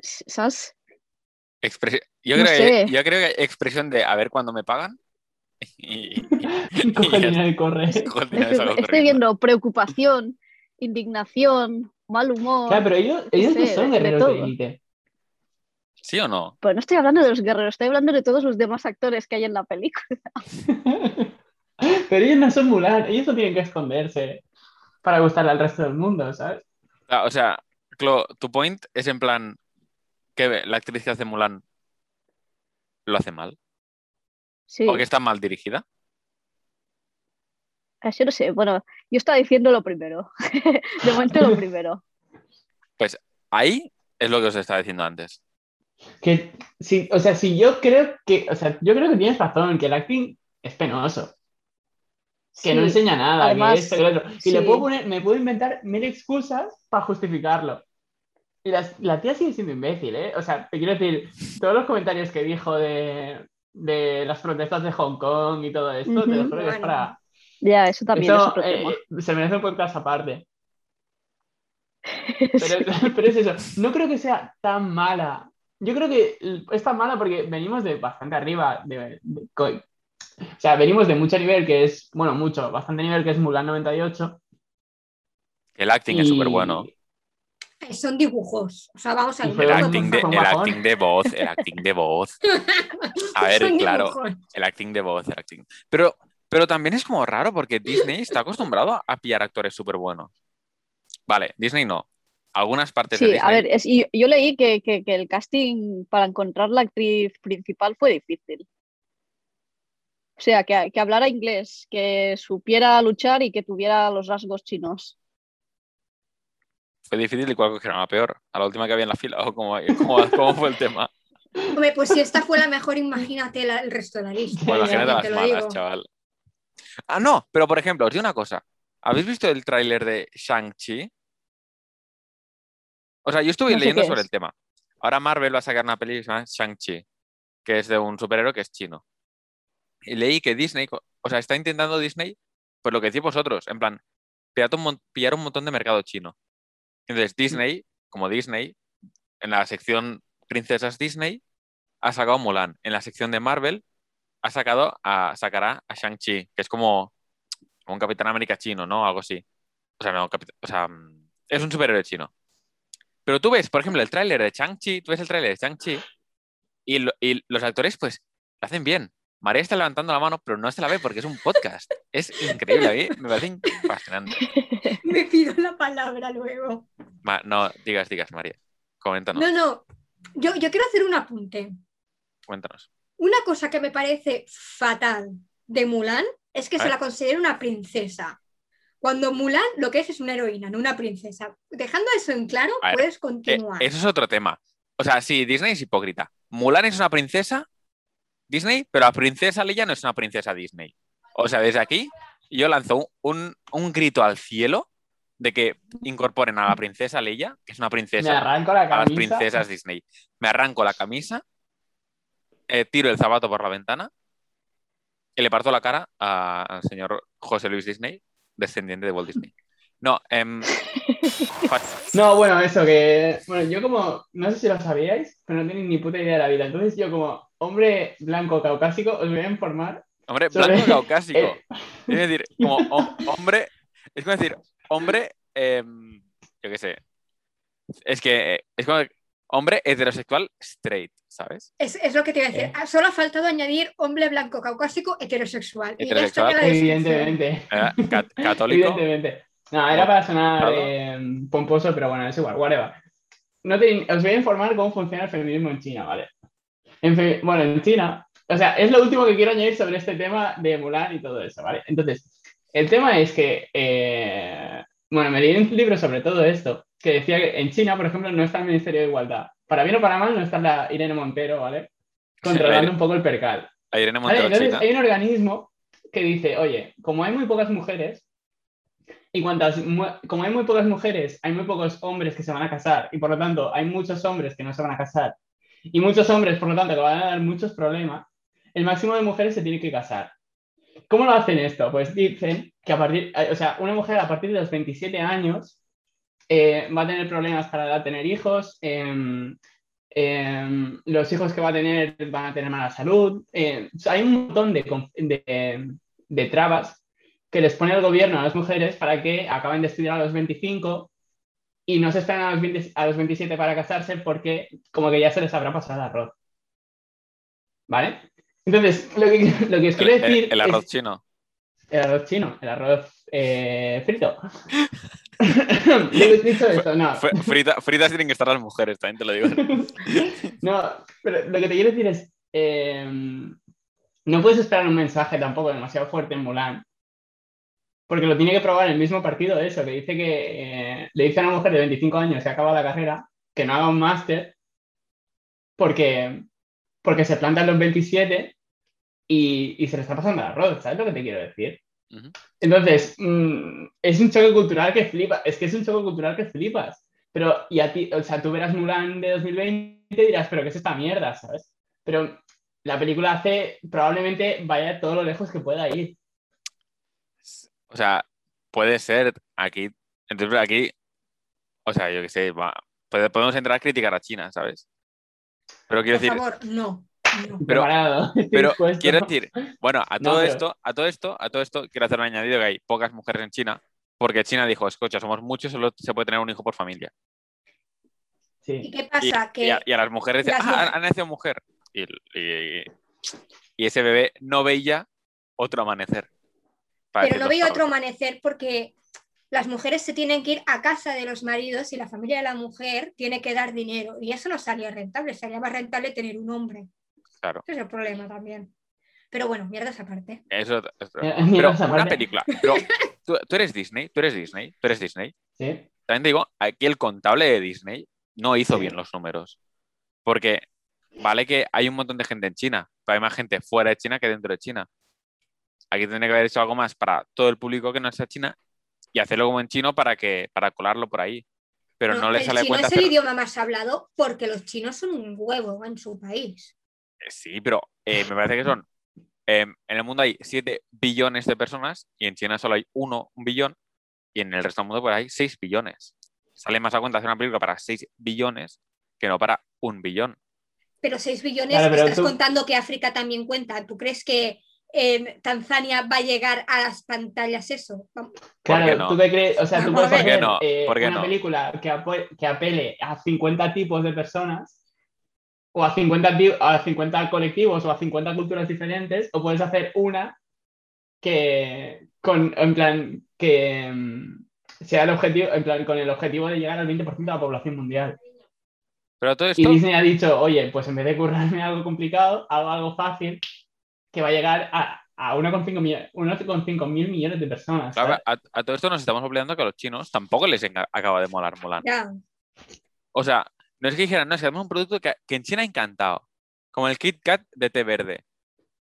¿Sabes? Yo, No creo sé. que, yo creo que hay expresión de a ver cuándo me pagan. Y, y- coge y el dinero y corre. Estoy viendo preocupación, indignación, mal humor. Claro, pero ellos, ellos no sé, son guerreros de todo. élite. ¿Sí o no? Pero no estoy hablando de los guerreros, estoy hablando de todos los demás actores que hay en la película. Pero ellos no son Mulan, ellos no tienen que esconderse para gustarle al resto del mundo, ¿sabes? Ah, O sea, Clo, tu point es en plan que la actriz que hace Mulan lo hace mal. Sí, O que está mal dirigida. yo no sé. Bueno, yo estaba diciendo lo primero. De momento lo primero. Ahí es lo que os estaba diciendo antes. Que sí, o sea, si yo creo que, o sea, yo creo que tienes razón, que el acting es penoso, que no Sí. enseña nada, Además, que esto, que lo otro. Y le sí. puedo poner, me puedo inventar mil excusas para justificarlo. Y las- la tía sigue siendo imbécil, ¿eh? O sea, te quiero decir, todos los comentarios que dijo de, de las protestas de Hong Kong y todo esto, te lo juro que es Bueno. para. Ya, eso también es eh, se merece un podcast aparte. Pero, pero es eso, no creo que sea tan mala. Yo creo que es tan mala porque venimos de bastante arriba. De, de- o sea, venimos de mucho nivel, que es, bueno, mucho, bastante nivel, que es Mulan 98. El acting es súper bueno. Eh, Son dibujos. O sea, vamos a ver. El acting, de, el acting de voz, el acting de voz. A ver, Son claro, dibujos. el acting de voz, el acting. Pero, pero también es como raro porque Disney está acostumbrado a pillar actores súper buenos. Vale, Disney no. Algunas partes de Sí, Disney. a ver, es- y- yo leí que, que- que el casting para encontrar la actriz principal fue difícil. O sea, que, que hablara inglés, que supiera luchar y que tuviera los rasgos chinos. Fue difícil y cuál cogieron a peor. A la última que había en la fila. ¿O cómo, cómo- cómo fue el tema? Hombre, pues si esta fue la mejor, imagínate la- el resto de la lista. Bueno, imagínate También las malas, digo. chaval. Ah, no, pero por ejemplo, os digo una cosa. ¿Habéis visto el tráiler de Shang-Chi? O sea, yo estuve No sé leyendo sobre es. el tema. Ahora Marvel va a sacar una película que se llama Shang-Chi, que es de un superhéroe que es chino. Y leí que Disney, o sea, está intentando Disney, pues lo que decís vosotros, en plan, pillar un, pillar un montón de mercado chino. Entonces, Disney, como Disney, en la sección Princesas Disney, ha sacado Mulan. En la sección de Marvel, ha sacado a, sacará a Shang-Chi, que es como, un Capitán América chino, ¿no? Algo así. O sea, no, o sea, mm, es un superhéroe chino. Pero tú ves, por ejemplo, el tráiler de Shang-Chi, tú ves el tráiler de Shang-Chi y, lo- y los actores, pues, lo hacen bien. María está levantando la mano, pero no se la ve porque es un podcast. Es increíble, a mí me parece fascinante. Me pido la palabra luego. Ma- no, digas, digas, María. Coméntanos, No, no. Yo, yo quiero hacer un apunte. cuéntanos. Una cosa que me parece fatal de Mulan es que A se ver. la considera una princesa. Cuando Mulan lo que es es una heroína, no una princesa. Dejando eso en claro, ver, puedes Eh, continuar. eso es otro tema. O sea, sí, Disney es hipócrita. Mulan es una princesa Disney, pero la princesa Leia no es una princesa Disney. O sea, desde aquí yo lanzo un, un- un grito al cielo de que incorporen a la princesa Leia, que es una Me princesa, arranco la a las camisa. princesas Disney. Me arranco la camisa, eh, tiro el zapato por la ventana y le parto la cara al señor José Luis Disney, descendiente de Walt Disney. No, em, fa- No, bueno, eso que. Bueno, yo como. No sé si lo sabíais, pero no tenéis ni puta idea de la vida. Entonces, yo como hombre blanco caucásico, os voy a informar. hombre, Sobre- blanco caucásico. Eh, Es decir, como hom- hombre, es como decir, hombre, em, yo qué sé, es que eh, es como hombre heterosexual straight, ¿sabes? Es, es lo que te iba a decir. Eh. Ah, Solo ha faltado añadir hombre blanco caucásico heterosexual. Y ya está Heterosexual. Evidentemente. Cat- católico. Evidentemente. No, era para sonar eh, pomposo, pero bueno, es igual, whatever. No te- os voy a informar cómo funciona el feminismo en China, ¿vale? En fe- bueno, en China, o sea, es lo último que quiero añadir sobre este tema de Mulan y todo eso, ¿vale? Entonces, el tema es que, eh, bueno, me leí un libro sobre todo esto, que decía que en China, por ejemplo, no está el Ministerio de Igualdad. Para bien o para mal, no está la Irene Montero, ¿vale? Controlando un poco el percal. Irene Vale, entonces hay un organismo que dice, oye, como hay muy pocas mujeres, y cuantas, como hay muy pocas mujeres, hay muy pocos hombres que se van a casar, y por lo tanto hay muchos hombres que no se van a casar, y muchos hombres, por lo tanto, que van a dar muchos problemas, el máximo de mujeres se tiene que casar. ¿Cómo lo hacen esto? Pues dicen que a partir, eh, o sea, una mujer a partir de los 27 años eh, va a tener problemas para tener hijos, em, em, los hijos que va a tener van a tener mala salud. sea, hay un montón de, de- de trabas que les pone el gobierno a las mujeres para que acaben de estudiar a los 25 y no se esperen a los, 20 a los 27 para casarse porque como que ya se les habrá pasado el arroz. ¿Vale? Entonces, lo que, lo que os El, quiero el- decir el arroz es chino. el arroz chino, el arroz eh, frito. No. Fr- frita- fritas tienen que estar las mujeres, también te lo digo. No, pero lo que te quiero decir es, eh, no puedes esperar un mensaje tampoco demasiado fuerte en Mulan, porque lo tiene que probar el mismo partido eso, que dice que eh, le dice a una mujer de 25 años que acaba la carrera que no haga un máster porque, porque se planta en los 27 y, y se le está pasando el arroz, ¿sabes lo que te quiero decir? Entonces, mm, es un choque cultural que flipas, es que es un choque cultural que flipas. Pero, y a ti, o sea, tú verás Mulan de 2020 y dirás, pero ¿qué es esta mierda, sabes? Pero la película hace, probablemente vaya todo lo lejos que pueda ir. O sea, puede ser aquí. Entonces, aquí, o sea, yo qué sé, va- puede- podemos entrar a criticar a China, ¿sabes? Pero quiero Por decir, favor, no. Pero- Preparado, estoy pero dispuesto. quiero decir, bueno, a No, todo pero- esto, a todo esto, a todo esto, quiero hacer un añadido que hay pocas mujeres en China, porque China dijo, escucha, somos muchos, solo se puede tener un hijo por familia. ¿Y qué Y, pasa? y a, y a las mujeres dicen, ah, ha nacido mujer. Y, y- y ese bebé no veía otro amanecer. Pero no claro. otro amanecer porque las mujeres se tienen que ir a casa de los maridos y la familia de la mujer tiene que dar dinero. Y eso no salía rentable, salía más rentable tener un hombre. Claro, Ese es el problema también. Pero bueno, mierdas aparte. eso es- Eh, Pero esa una parte. película. Pero tú, tú eres Disney, tú eres Disney, tú eres Disney. Sí. También te digo, aquí el contable de Disney no hizo Sí. bien los números. Porque vale que hay un montón de gente en China, pero hay más gente fuera de China que dentro de China. Aquí tendría que haber hecho algo más para todo el público que no sea China y hacerlo como en chino para que para colarlo por ahí. Pero no, le el sale a chino cuenta es el idioma más hablado porque los chinos son un huevo en su país. Eh, Sí, pero eh, me parece que son. eh, en el mundo hay 7 billones de personas y en China solo hay 1 billón y en el resto del mundo pues hay 6 billones. Sale más a cuenta hacer una película para 6 billones que no para un billón. Pero 6 billones, Claro, pero estás tú- contando que África también cuenta. ¿Tú crees que eh, Tanzania va a llegar a las pantallas eso? Vam- ¿Por qué Claro, no? tú qué crees, o sea, tú ¿Por puedes qué hacer no? eh, ¿Por qué una no? película que, apo- que apele a 50 tipos de personas o a 50, ti- a 50 colectivos o a 50 culturas diferentes, o puedes hacer una que con, en plan, que mm, sea el objetivo, en plan, con el objetivo de llegar al 20% de la población mundial. Pero todo Y esto, Disney ha dicho, oye, pues en vez de currarme algo complicado, hago algo fácil que va a llegar a, a 1,5 mi- 1,5 mil millones de personas. Claro, a, a todo esto nos estamos olvidando que a los chinos tampoco les acaba de molar Mulan. Ya. O sea, no es que dijeran, no, es que hacemos un producto que, que en China ha encantado, como el Kit Kat de té verde.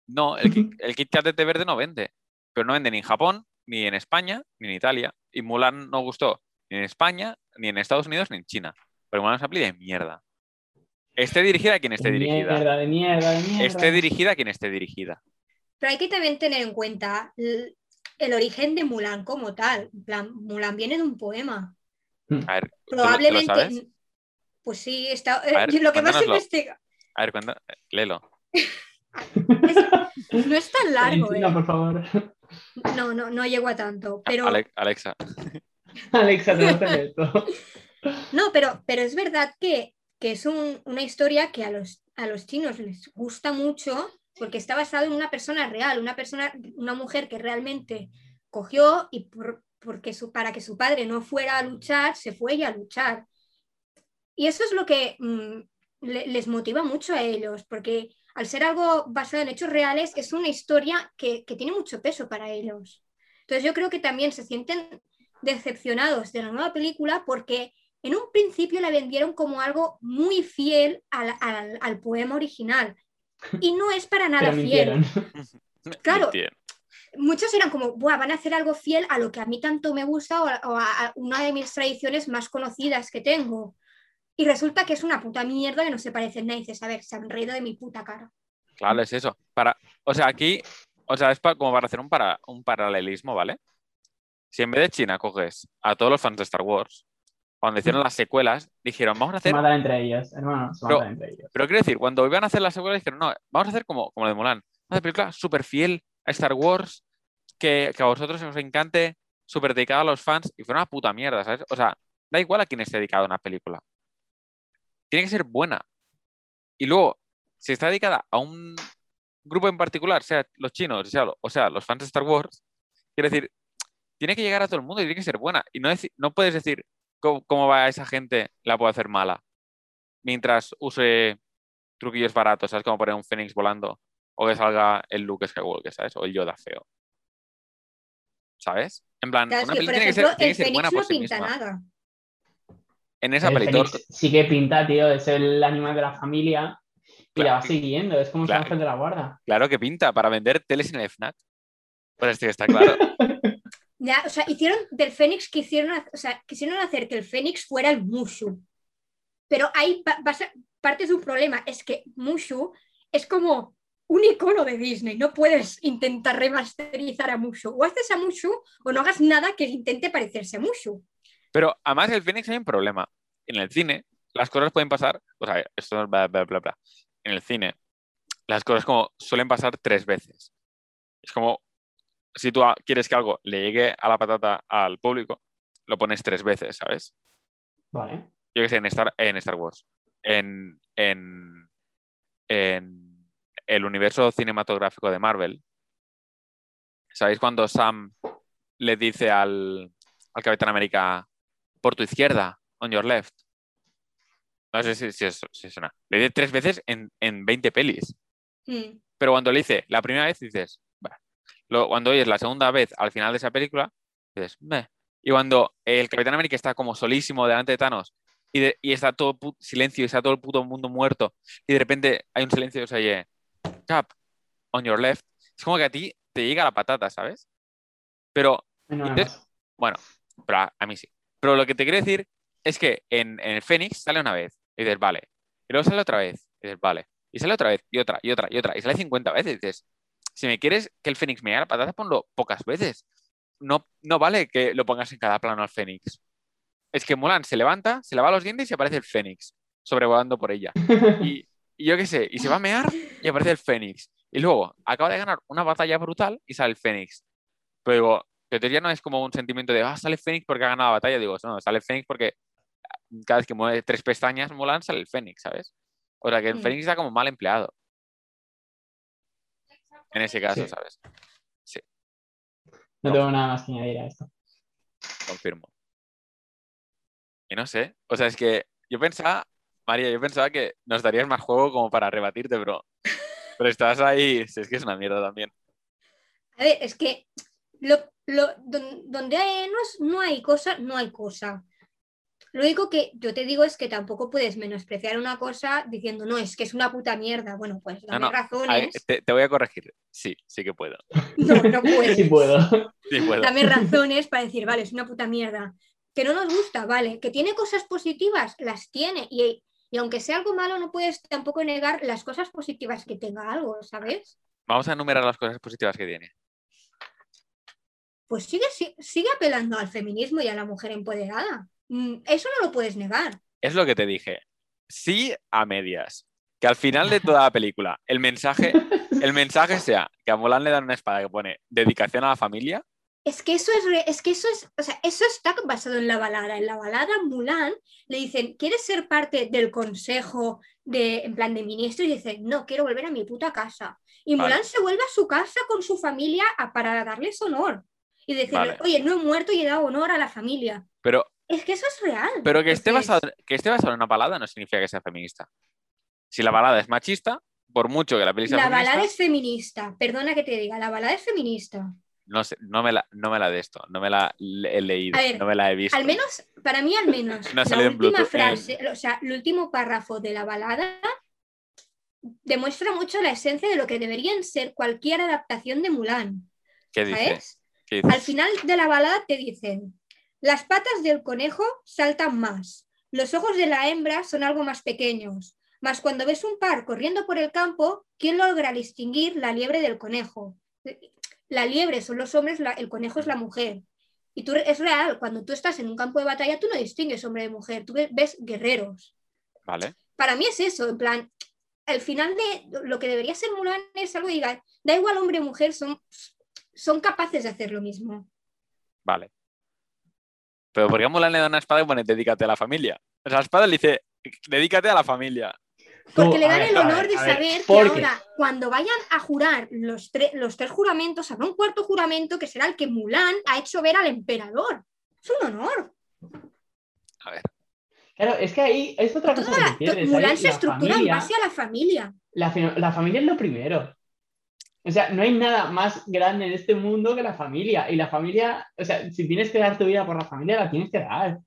No, el, Kit- el Kit Kat de té verde no vende, pero no vende ni en Japón, ni en España, ni en Italia. Y Mulan no gustó ni en España, ni en Estados Unidos, ni en China. Pero Mulan es una peli de mierda. Esté dirigida a quien esté de dirigida. mierda, de mierda, de mierda. Esté dirigida a quien esté dirigida. Pero hay que también tener en cuenta l- el origen de Mulan como tal. En plan, Mulan viene de un poema. A ver, ¿tú lo- tú lo Probablemente. Pues sí, está. Ver, eh, lo que más se investiga. A ver, cuenta, léelo. No es tan largo, Valentina, eh. por favor. No, no, no llego a tanto. Pero. Ale- Alexa. Alexa, te vas a hacer esto. No, pero, pero es verdad que, que es un- una historia que a los, a los chinos les gusta mucho porque está basado en una persona real, una persona, una mujer que realmente cogió y por- porque su, para que su padre no fuera a luchar, se fue ella a luchar. Y eso es lo que mm, le- les motiva mucho a ellos, porque al ser algo basado en hechos reales, es una historia que, que tiene mucho peso para ellos. Entonces yo creo que también se sienten decepcionados de la nueva película porque en un principio la vendieron como algo muy fiel al, al- al poema original. Y no es para nada fiel. Claro. Mintieron. Muchos eran como, Buah, van a hacer algo fiel a lo que a mí tanto me gusta o a, o a- a una de mis tradiciones más conocidas que tengo. Y resulta que es una puta mierda que no se parece en nada. Y dices, a ver, se han reído de mi puta cara. Claro, es eso. Para, o sea, aquí, o sea, es pa- como para hacer un, para, un paralelismo, ¿vale? Si en vez de China coges a todos los fans de Star Wars, cuando hicieron las secuelas, dijeron, vamos a Se hacer. matan entre ellos, hermano. Se Pero- matan entre ellos. Pero quiero decir, cuando iban a hacer las secuelas, dijeron, no, vamos a hacer como, como lo de Mulan. Vamos a hacer película súper fiel a Star Wars, que, que a vosotros os encante, súper dedicada a los fans, y fue una puta mierda, ¿sabes? O sea, da igual a quién esté dedicado a una película. Tiene que ser buena. Y luego, si está dedicada a un grupo en particular, sea los chinos, sea, o sea, los fans de Star Wars, quiero decir, tiene que llegar a todo el mundo y tiene que ser buena. Y no, puedes decir cómo, cómo va esa gente, la puedo hacer mala. Mientras use truquillos baratos, ¿sabes? Como poner un Fénix volando o que salga el Luke Skywalker, ¿sabes? O el Yoda feo. ¿Sabes? En plan, Claro, una por tiene que ser, tiene el que ser buena por no sí misma. nada. En esa El Fénix sí que pinta, tío. Es el animal de la familia. Y Claro. la va siguiendo. Es como Claro. un ángel de la guarda. claro que pinta para vender teles en el FNAC. Pues es que está claro. Ya, o sea, hicieron del Fénix, quisieron, o sea, quisieron hacer que el Fénix fuera el Mushu. Pero pasa- parte de un problema, es que Mushu es como un icono de Disney. No puedes intentar remasterizar a Mushu. O haces a Mushu o no hagas nada que intente parecerse a Mushu. Pero además el Fénix hay un problema. En el cine, las cosas pueden pasar, o sea, esto es bla, bla, bla, bla. En el cine, las cosas como suelen pasar tres veces. Es como, si tú quieres que algo le llegue a la patata al público, lo pones tres veces, ¿sabes? Vale. Yo que sé, en Star, en Star Wars, en, en, en el universo cinematográfico de Marvel, ¿sabéis cuando Sam le dice al, al Capitán América, por tu izquierda, on your left? No sé si, si, es, si suena. Le dice tres veces en, en 20 pelis. Mm. Pero cuando le dice la primera vez, dices, cuando oyes la segunda vez al final de esa película, dices, "Meh". Y cuando el Capitán América está como solísimo delante de Thanos y, de- y está todo silencio y está todo el puto mundo muerto y de repente hay un silencio y se oye, Cap, on your left. Es como que a ti te llega la patata, ¿sabes? Pero, No, no, Entonces- no. bueno, pero a, a mí sí. Pero lo que te quiero decir es que en, el Fénix sale una vez y dices, vale. Y luego sale otra vez y dices, vale. Y sale otra vez y otra y otra y otra. Y sale 50 veces dices, si me quieres que el Fénix me haga la patata, ponlo pocas veces. No, no vale que lo pongas en cada plano al Fénix. Es que Mulan se levanta, se lava los dientes y aparece el Fénix sobrevolando por ella. Y, y yo qué sé, y se va a mear y aparece el Fénix. Y luego acaba de ganar una batalla brutal y sale el Fénix. Pero digo, entonces ya no es como un sentimiento de, ah, sale Fénix porque ha ganado la batalla. Digo, no, sale Fénix porque cada vez que mueve tres pestañas Mulan sale el Fénix, ¿sabes? O sea que el Mm. Fénix está como mal empleado. En ese caso, Sí. ¿sabes? No tengo nada más que añadir a esto. Confirmo. Y no sé, o sea, es que yo pensaba, María, yo pensaba que nos darías más juego como para rebatirte, pero, pero estás ahí, si es que es una mierda también. A ver, es que lo, lo- don- donde hay, no, es- no hay cosa, no hay cosa. Lo único que yo te digo es que tampoco puedes menospreciar una cosa diciendo, no, es que es una puta mierda. Bueno, pues dame no, razones. te, te voy a corregir. Sí, sí que puedo. No, no puedes. Sí puedo. Sí puedo. Dame razones para decir, vale, es una puta mierda. Que no nos gusta, vale. Que tiene cosas positivas, las tiene. Y, y aunque sea algo malo, no puedes tampoco negar las cosas positivas que tenga algo, ¿sabes? Vamos a enumerar las cosas positivas que tiene. Pues sigue, si- sigue apelando al feminismo y a la mujer empoderada. Mm, Eso no lo puedes negar. Es lo que te dije. Sí a medias. Que al final de toda la película el mensaje, el mensaje sea que a Mulan le dan una espada que pone dedicación a la familia. Es que eso es, re- es que eso es, o sea, eso está basado en la balada. En la balada Mulan le dicen, ¿quieres ser parte del consejo de, en plan de ministro? Y dice, no, quiero volver a mi puta casa. Y Vale. Mulan se vuelve a su casa con su familia a- para darles honor. Y decirle, Vale. oye, no he muerto y he dado honor a la familia. Pero, Es que eso es real. pero que, esté basado, que esté basado en una balada no significa que sea feminista. Si la balada es machista, por mucho que la película sea La feminista, balada es feminista. Perdona que te diga, la balada es feminista. no, sé, no, me la, no me la de esto, no me la he leído, ver, no me la he visto. Al menos, para mí al menos, No la última frase, o sea, el último párrafo de la balada demuestra mucho la esencia de lo que deberían ser cualquier adaptación de Mulan, ¿Qué dice? ¿Sabes? ¿Qué Al final de la balada te dicen, las patas del conejo saltan más, los ojos de la hembra son algo más pequeños, mas cuando ves un par corriendo por el campo, ¿quién logra distinguir la liebre del conejo? La liebre son los hombres, la- el conejo es la mujer. Y tú, es real, cuando tú estás en un campo de batalla, tú no distingues hombre de mujer, tú ves, ves guerreros. Vale. Para mí es eso, en plan, al final de lo que debería ser Mulan es algo que diga, da igual hombre o mujer, son, son capaces de hacer lo mismo. Vale. Pero ¿por qué a Mulan le da una espada y pone dedícate a la familia? O sea, la espada le dice dedícate a la familia. Porque Tú, le dan ver, el honor ver, de ver, saber que porque- ahora, cuando vayan a jurar los, tre- los tres juramentos, habrá un cuarto juramento que será el que Mulan ha hecho ver al emperador. Es un honor. A ver. Claro, es que ahí es otra cosa que la- te pierdes. Mulan se la estructura en base a la familia. La, la familia es lo primero. O sea, no hay nada más grande en este mundo que la familia. Y la familia, o sea, si tienes que dar tu vida por la familia, la tienes que dar.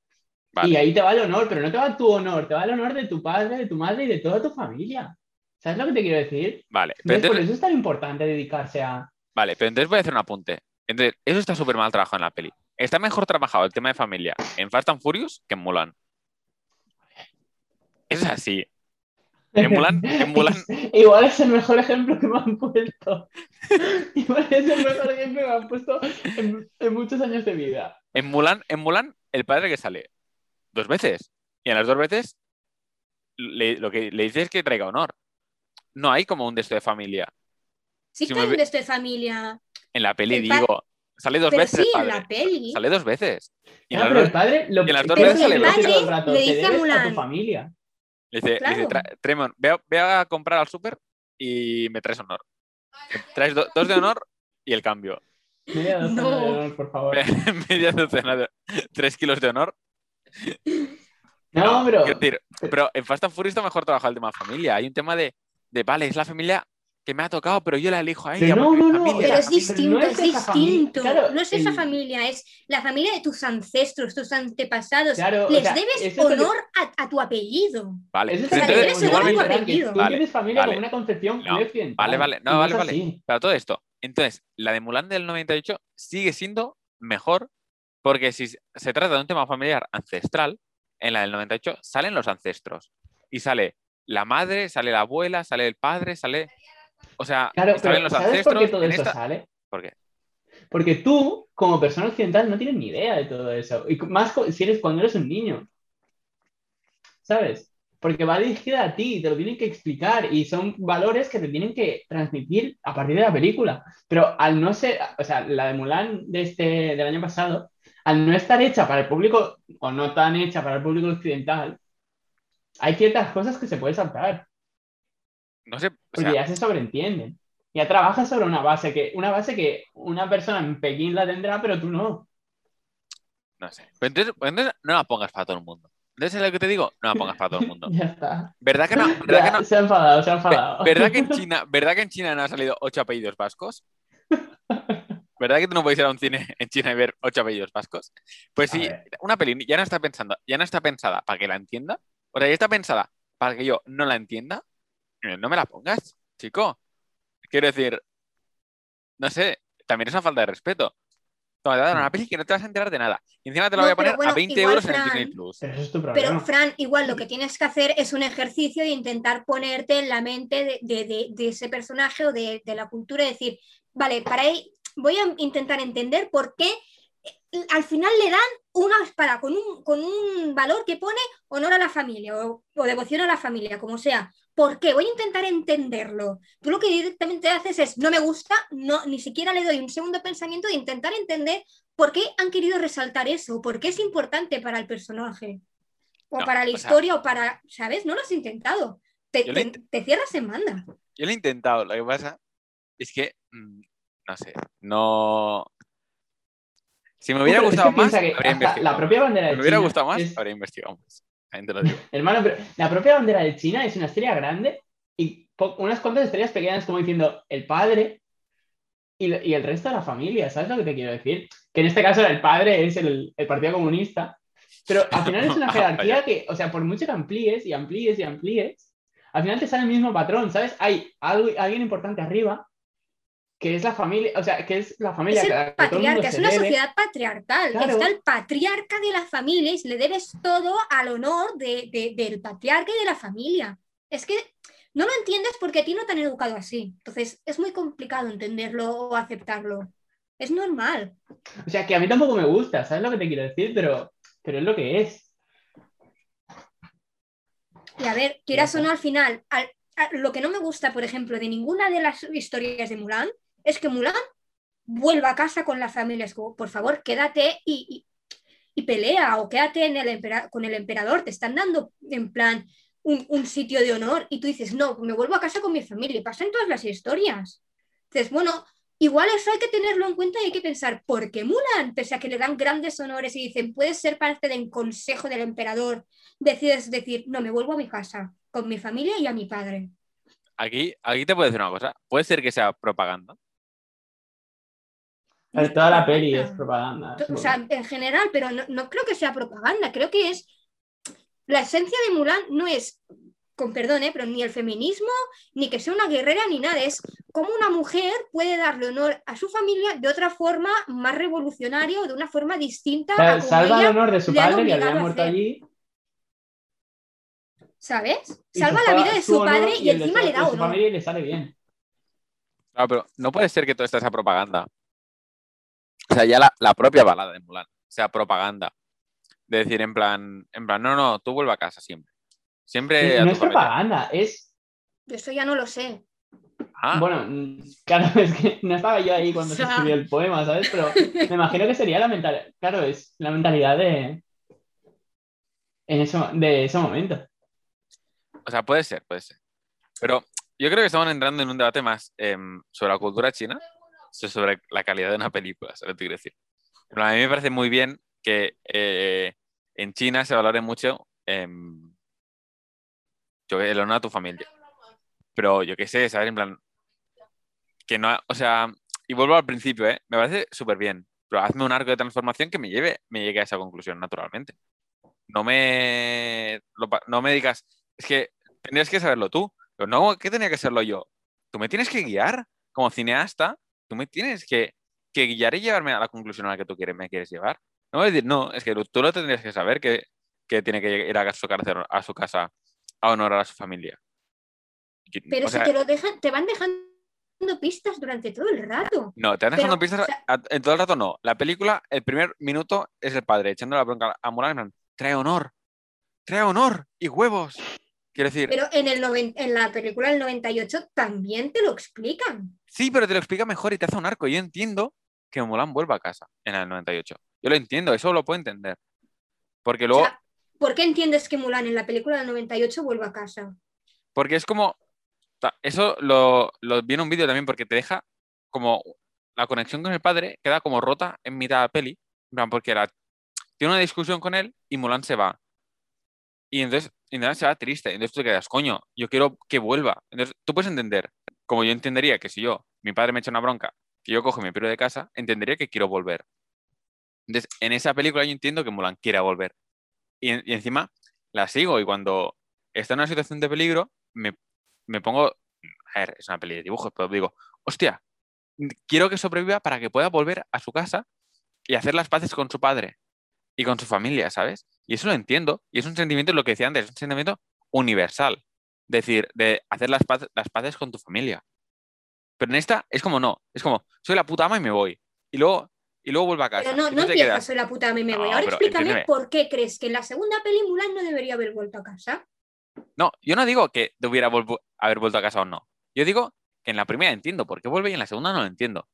Vale. Y ahí te va el honor, pero no te va tu honor, te va el honor de tu padre, de tu madre y de toda tu familia. ¿Sabes lo que te quiero decir? Vale. Pero Entonces, por eso es tan importante dedicarse a. vale, pero entonces voy a hacer un apunte. Entonces, eso está súper mal trabajado en la peli. Está mejor trabajado el tema de familia en Fast and Furious que en Mulan. Es así. En Mulan, en Mulan, Igual es el mejor ejemplo que me han puesto. Igual es el mejor ejemplo que me han puesto en, en muchos años de vida. en Mulan, en Mulan, el padre que sale dos veces. Y en las dos veces le- lo que le dice es que traiga honor. No hay como un de esto de familia. Sí Si que me hay ve- de esto de familia. En la peli El digo, sale dos Pero veces sí, el en padre. la peli. Sale dos veces. Y en Claro, las pero dos- el padre lo y en las dos pero veces es sale rato, Le dice a debes a tu Mulan. familia. Le dice, le dice, Claro. "Tra- Tremon, ve a, ve a comprar al súper y me traes honor. Traes do- dos de honor y el cambio. Media docena No. de honor, por favor. Media docena de tres kilos de honor. No, pero. quiero decir, pero en Fast and Furious está mejor trabajado el tema familia. Hay un tema de, de, vale, es la familia que me ha tocado, pero yo la elijo a ella. Pero no, no, no, familia Pero es pero distinto, no es es esa familia. distinto. Claro, no es esa el- familia, es la familia de tus ancestros, tus antepasados. Claro, o Les sea, debes que- honor a, a tu apellido. Vale, es entonces, apellido. Tú Vale, tienes familia vale. con una concepción No, vale, vale, no, vale, vale. así. Pero todo esto. Entonces, la de Mulan del 98 sigue siendo mejor porque si se trata de un tema familiar ancestral, en la del 98 salen los ancestros. Y sale la madre, sale la abuela, sale el padre, sale... O sea, Claro, los ¿sabes ancestros. por qué todo eso esta- sale? ¿Por qué? Porque tú, como persona occidental, no tienes ni idea de todo eso. Y más si eres cuando eres un niño. ¿Sabes? Porque va dirigida a ti, te lo tienen que explicar y son valores que te tienen que transmitir a partir de la película. Pero al no ser, o sea, la de Mulan de este, del año pasado, al no estar hecha para el público o no tan hecha para el público occidental, hay ciertas cosas que se pueden saltar. No sé, o Porque sea, ya se sobreentienden. Ya trabajas sobre una base que, una base que una persona en Pekín la tendrá, pero tú no. no sé. Pero entonces, pues entonces no la pongas para todo el mundo. Entonces, ¿sabes lo que te digo? No la pongas para todo el mundo. Ya está. ¿Verdad que no? ¿Verdad Ya, que no? Se ha enfadado, se ha enfadado. ¿Verdad que en China, ¿verdad que en China no han salido ocho apellidos vascos? ¿Verdad que tú no puedes ir a un cine en China y ver ocho apellidos vascos? Pues sí, una peli ya no está pensando, ya no está pensada para que la entienda, o sea, ya está pensada para que yo no la entienda, no me la pongas, chico. Quiero decir, no sé, también es una falta de respeto. Toma, te voy a dar una peli que no te vas a enterar de nada. Y encima te la No, voy a pero poner bueno, a 20 igual, euros en el Disney Plus. Pero eso es tu Pero. Fran, igual lo que tienes que hacer es un ejercicio de intentar ponerte en la mente de, de- de- de ese personaje o de, de la cultura y decir, vale, para ahí voy a intentar entender por qué eh, al final le dan una espada con un, con un valor que pone honor a la familia o, o devoción a la familia, como sea. ¿Por qué? Voy a intentar entenderlo. Tú lo que directamente haces es, no me gusta, no, ni siquiera le doy un segundo pensamiento de intentar entender por qué han querido resaltar eso, por qué es importante para el personaje, o No, para la o sea- historia, o para, ¿sabes? No lo has intentado. Te, Yo lo te- int- te cierras en banda. Yo lo he intentado, lo que pasa es que, mm, no sé, no... Si me hubiera Pero es que gustado más, piensa que habría hasta investigado. la propia bandera Si de me hubiera China gustado más, es- habría investigado más. También te lo digo. Hermano, pero la propia bandera de China es una estrella grande y unas cuantas estrellas pequeñas como diciendo el padre y, y el resto de la familia, ¿sabes lo que te quiero decir? Que en este caso el padre es el, el Partido Comunista, pero al final es una jerarquía que, o sea, por mucho que amplíes y amplíes y amplíes, al final te sale el mismo patrón, ¿sabes? Hay algo, alguien importante arriba que es la familia, o sea, que es la familia Es que, el patriarca, es una debe. sociedad patriarcal. Claro. Está el patriarca de la familia y le debes todo al honor de- de- del patriarca y de la familia. Es que no lo entiendes porque a ti no te han educado así. Entonces es muy complicado entenderlo o aceptarlo. Es normal. O sea, que a mí tampoco me gusta, ¿sabes lo que te quiero decir? Pero, pero es lo que es. Y a ver, quieras o no, al final, al- a- lo que no me gusta, por ejemplo, de ninguna de las historias de Mulan es que Mulan vuelva a casa con la familia. Es como, por favor, quédate y, y- pelea o quédate con el emperador. Te están dando en plan un, un sitio de honor y tú dices, no, me vuelvo a casa con mi familia. Y pasa en todas las historias. Entonces, bueno, igual eso hay que tenerlo en cuenta y hay que pensar, ¿por qué Mulan, pese a que le dan grandes honores y dicen, puedes ser parte del consejo del emperador, decides decir, no, me vuelvo a mi casa, con mi familia y a mi padre? Aquí, aquí te puedo decir una cosa. Puede ser que sea propaganda. Toda la peli es propaganda. O sea, en general, pero no, no creo que sea propaganda, creo que es la esencia de Mulan no es, con perdón, ¿eh? pero ni el feminismo, ni que sea una guerrera, ni nada, es cómo una mujer puede darle honor a su familia de otra forma más revolucionaria o de una forma distinta O sea, a como salva el honor de su padre que había muerto allí. ¿sabes? y Salva la vida de su padre y encima le da su honor. familia y le sale bien. Claro, pero no puede ser que todo esto sea propaganda. O sea, ya la, la propia balada de Mulan sea propaganda. De decir, en plan, en plan, no, no, tú vuelve a casa siempre. Siempre a no es familia. propaganda, es. Eso ya no lo sé. Ah, Bueno, claro, es que no estaba yo ahí cuando se O sea. escribió el poema, ¿sabes? Pero me imagino que sería la mentalidad. Claro, es la mentalidad de. En eso, de ese momento. o sea, puede ser, puede ser. Pero yo creo que estamos entrando en un debate más em, sobre la cultura china, sobre la calidad de una película, ¿sabes lo que decir? Pero a mí me parece muy bien que eh, en China se valore mucho em, yo, el honor a tu familia. Pero yo qué sé, ¿sabes? En plan, que no, o sea, y vuelvo al principio, ¿eh? Me parece súper bien, pero hazme un arco de transformación que me lleve, me llegue a esa conclusión naturalmente. No me, no me digas, es que tendrías que saberlo tú, pero no, ¿qué tenía que serlo yo? Tú me tienes que guiar como cineasta, tú me tienes que, que guiar y llevarme a la conclusión a la que tú quieres, me quieres llevar. No voy a decir, no, es que tú lo tendrías que saber que, que tiene que ir a su, casa, a su casa a honorar a su familia. Pero o si te lo dejan, te van dejando pistas durante todo el rato. No, te van dejando Pero, pistas o sea- a- en todo el rato no. La película, el primer minuto es el padre echando la bronca a Mulan trae honor, trae honor y huevos. Quiero decir, Pero en, el noven- en la película del 98 también te lo explican. sí, pero te lo explica mejor y te hace un arco. Yo entiendo que Mulan vuelva a casa en el 98. Yo lo entiendo, eso lo puedo entender. Porque O luego, sea, ¿por qué entiendes que Mulan en la película del 98 vuelve a casa? porque es como, eso lo, lo vi en un vídeo también porque te deja como la conexión con el padre queda como rota en mitad de la peli, porque la, tiene una discusión con él y Mulan se va. Y entonces, y se va triste. Entonces tú te quedas, coño, yo quiero que vuelva. Entonces tú puedes entender, como yo entendería que si yo, mi padre me echa una bronca, que yo cojo y me pierdo de casa, entendería que quiero volver. Entonces, en esa película yo entiendo que Mulan quiera volver. Y, y encima la sigo y cuando está en una situación de peligro, me, me pongo, a ver, es una peli de dibujos, pero digo, hostia, quiero que sobreviva para que pueda volver a su casa y hacer las paces con su padre y con su familia, ¿sabes? Y eso lo entiendo. Y es un sentimiento, lo que decía antes, es un sentimiento universal. Decir, de hacer las, paz- las paces con tu familia. Pero en esta es como no, es como, soy la puta ama y me voy. Y luego, y luego vuelvo a casa. Pero no, Y no empiezas, soy la puta me me voy. No, Ahora explícame entiéndeme. por qué crees que en la segunda peli Mulan no debería haber vuelto a casa. No, yo no digo que debiera haber vuelto a casa o no. Yo digo que en la primera entiendo por qué vuelve y en la segunda no lo entiendo.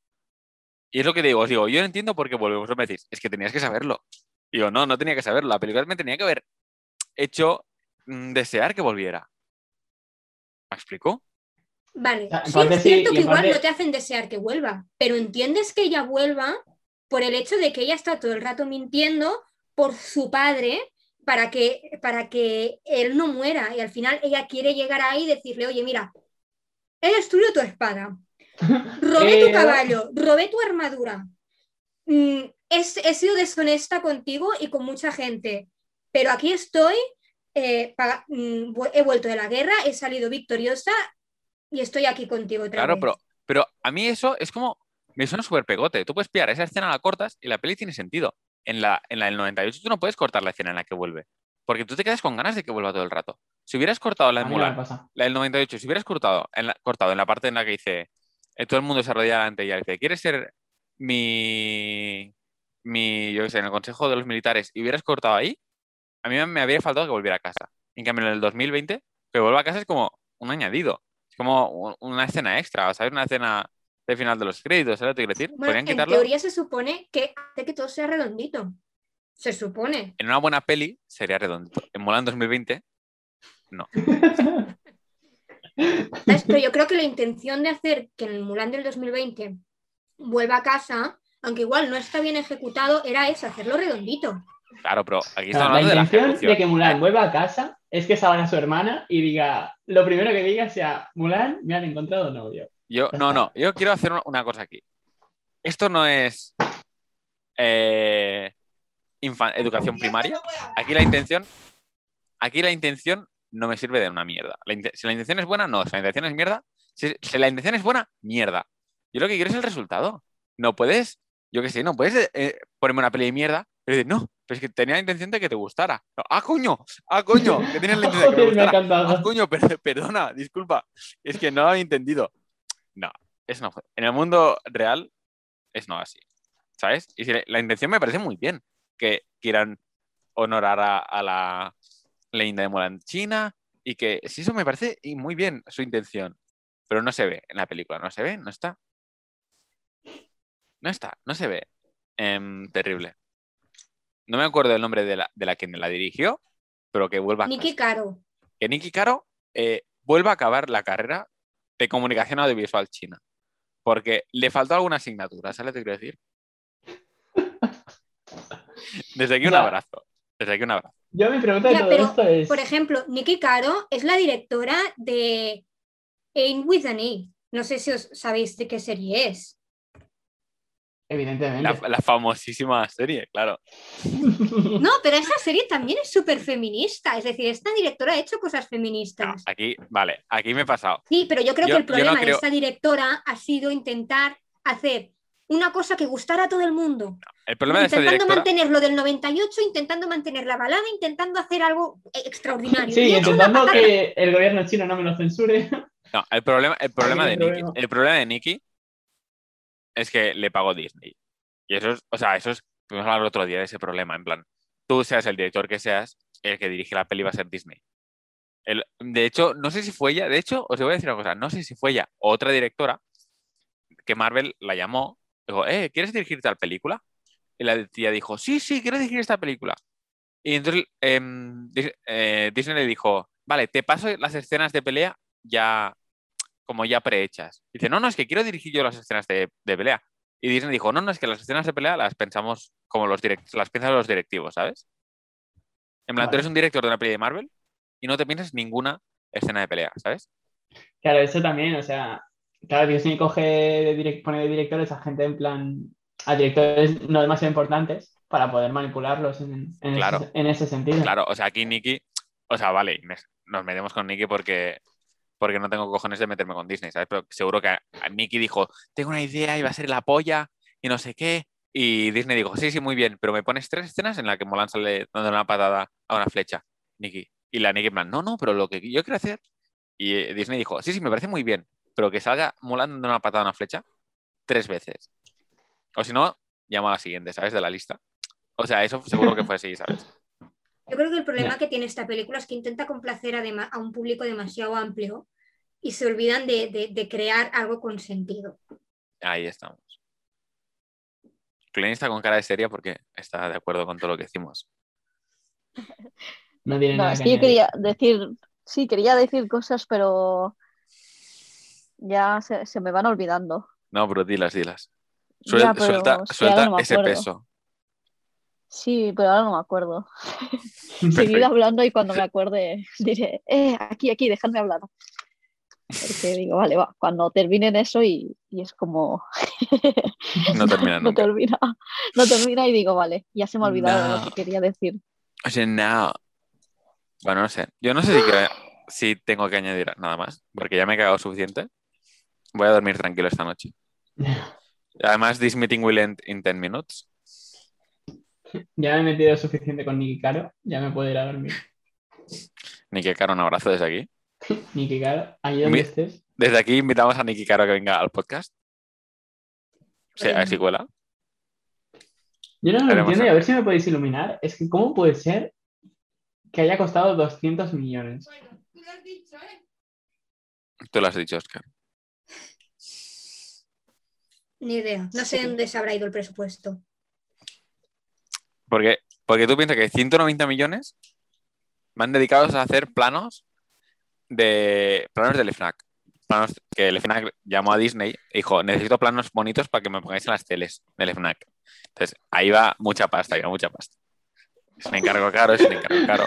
Y es lo que digo, os digo, yo no entiendo por qué vuelve. Vosotros me decís, es que tenías que saberlo. Digo, no, no tenía que saberlo. La película me tenía que haber hecho mm, desear que volviera. ¿Me explico? Vale, sí parte es cierto que igual parte- no te hacen desear que vuelva, pero entiendes que ella vuelva por el hecho de que ella está todo el rato mintiendo por su padre para que, para que él no muera y al final ella quiere llegar ahí y decirle, oye, mira, he destruido tu espada, robé tu caballo, robé tu armadura, Mm, es- he sido deshonesta contigo y con mucha gente, pero aquí estoy, eh, mm, he vuelto de la guerra, he salido victoriosa y estoy aquí contigo otra Claro, vez. pero, pero a mí eso es como, me suena súper pegote. Tú puedes pillar esa escena, la cortas y la peli tiene sentido. En la, en la del 98 tú no puedes cortar la escena en la que vuelve. Porque tú te quedas con ganas de que vuelva todo el rato. Si hubieras cortado la Mulan, la del 98, si hubieras cortado en la, cortado en la parte en la que dice, eh, todo el mundo se arrodilla delante y ella dice, ¿quieres ser mi, mi, yo qué sé, en el Consejo de los Militares y hubieras cortado ahí? A mí me, habría faltado que volviera a casa. En cambio, en el 2020, que vuelva a casa es como un añadido. Es como un- una escena extra, ¿sabes? Una escena de final de los créditos, ¿sabes lo que te decir? Bueno, en quitarlo. teoría se supone que hace que todo sea redondito. Se supone. En una buena peli sería redondito. En Mulan 2020, ¿Sabes? Pero yo creo que la intención de hacer que en el Mulan del 2020 vuelva a casa, aunque igual no está bien ejecutado, era eso, hacerlo redondito. claro, pero aquí No, estamos la hablando de la intención de que Mulan vuelva a casa es que salga su hermana y diga, lo primero que diga sea, Mulan, me han encontrado novio. Yo, no, está. no, yo quiero hacer una- cosa aquí. Esto no es eh, infan- educación primaria. Aquí la intención, aquí la intención no me sirve de una mierda. La si la intención es buena, no. Si la intención es mierda, si, si la intención es buena, mierda. Yo lo que quiero es el resultado. No puedes, yo qué sé, no puedes eh, ponerme una peli de mierda decir, no, pero es que tenía la intención de que te gustara. No, ah, coño, ah, coño, que tienes la intención de que me me. Ah, coño, per- perdona, disculpa. Es que no lo había entendido. No, eso no fue. En el mundo real es no así. ¿Sabes? Y si la, intención me parece muy bien. Que quieran honorar a, a la leyenda de Mulan China y que sí, eso me parece y muy bien su intención. Pero no se ve en la película, no se ve, no está. No está, no se ve. Em, terrible. No me acuerdo el nombre de la, de la que la dirigió, pero que vuelva a Nicky Caro. que Nicky Caro eh, vuelva a acabar la carrera de comunicación audiovisual china. Porque le faltó alguna asignatura, ¿sabes lo que quiero decir? Desde aquí un abrazo. Desde aquí un abrazo. Yo mi pregunta de Ya, todo pero, esto es, Por ejemplo, Nicky Caro es la directora de Ain't With an E. No sé si os sabéis de qué serie es. Evidentemente. La, la famosísima serie, claro. No, pero esa serie también es súper feminista. Es decir, esta directora ha hecho cosas No, feministas. aquí, vale, aquí me he pasado. Sí, pero yo creo Yo- que el no problema creo- de esta directora ha sido intentar hacer una cosa que gustara a todo el mundo. El problema de esta intentando directora. mantener lo del 98, intentando mantener la balada, intentando hacer algo extraordinario. Sí, intentando que el gobierno chino no me lo censure. No, el problema, el problema de el problema. El problema de Nicky es que le pagó Disney. Y eso es, o sea, eso es, podemos hablar otro día de ese problema. En plan, tú seas el director que seas, el que dirige la peli va a ser Disney. El- de hecho, no sé si fue ella, de hecho, os voy a decir una cosa, no sé si fue ella otra directora que Marvel la llamó, dijo, eh, ¿quieres dirigir tal película? Y la tía dijo, sí, sí, quiero dirigir esta película. Y entonces em, eh, Disney le dijo, vale, te paso las escenas de pelea ya como ya prehechas. Dice, no, no, es que quiero dirigir yo las escenas de, de pelea. Y Disney dijo, no, no, es que las escenas de pelea las pensamos como los direct las piensan los directivos, ¿sabes? En plan, tú eres un director de una peli de Marvel y no te piensas ninguna escena de pelea, ¿sabes? Claro, eso también, o sea, claro, Disney coge de direct- pone de directores a gente en plan, a directores no demasiado importantes para poder manipularlos en, en Claro. ese, en ese sentido. Claro, o sea, aquí Nicky, o sea, vale, nos metemos con Nicky porque, porque no tengo cojones de meterme con Disney, ¿sabes? Pero seguro que a, a Nicky dijo, tengo una idea y va a ser la polla y no sé qué. Y Disney dijo, sí, sí, muy bien, pero me pones tres escenas en las que Mulan sale dando una patada a una flecha, Nicky. Y la Nicky en plan, no, no, pero lo que yo quiero hacer. Y eh, Disney dijo, sí, sí, me parece muy bien, pero que salga Mulan dando una patada a una flecha tres veces. O si no, llama a la siguiente, ¿sabes? De la lista. O sea, eso seguro que fue así, ¿sabes? Yo creo que el problema que tiene esta película es que intenta complacer adema- a un público demasiado amplio y se olvidan de, de- de crear algo con sentido. Ahí estamos. Klein está con cara de seria porque está de acuerdo con todo lo que decimos. No tiene No, nada es que yo quería decir, sí, quería decir cosas, pero ya se, se me van olvidando. No, pero dilas, dilas. Ya, Suel- pero suelta suelta no ese peso. Sí, pero ahora no me acuerdo. Seguid hablando y cuando me acuerde diré, eh, aquí, aquí, dejadme hablar. Porque digo, vale, va, cuando terminen eso y, y es como... No termina no nunca. termina, no termina y digo, vale, ya se me ha olvidado No. lo que quería decir. O sea, no. Bueno, no sé. Yo no sé si, si tengo que añadir nada más, porque ya me he cagado suficiente. Voy a dormir tranquilo esta noche. Además, this meeting will end in 10 minutes. Ya me he metido suficiente con Nicky Caro, ya me puedo ir a dormir. Ni que caro, un abrazo desde aquí. Nicky Caro, ahí donde estés. Desde aquí invitamos a Nicky Caro a que venga al podcast. Sí, a ver si cuela. Yo no lo Haremos entiendo y a ver si me podéis iluminar. Es que, ¿cómo puede ser que haya costado 200 millones? Tú lo has dicho, Oscar. Ni idea. No sé Sí. dónde se habrá ido el presupuesto. Porque, porque tú piensas que 190 millones van dedicados a hacer planos de planos del FNAC. Planos que el FNAC llamó a Disney y dijo, necesito planos bonitos para que me pongáis en las teles del FNAC. Entonces, ahí va mucha pasta, ahí va mucha pasta. Es un encargo caro, es un encargo caro.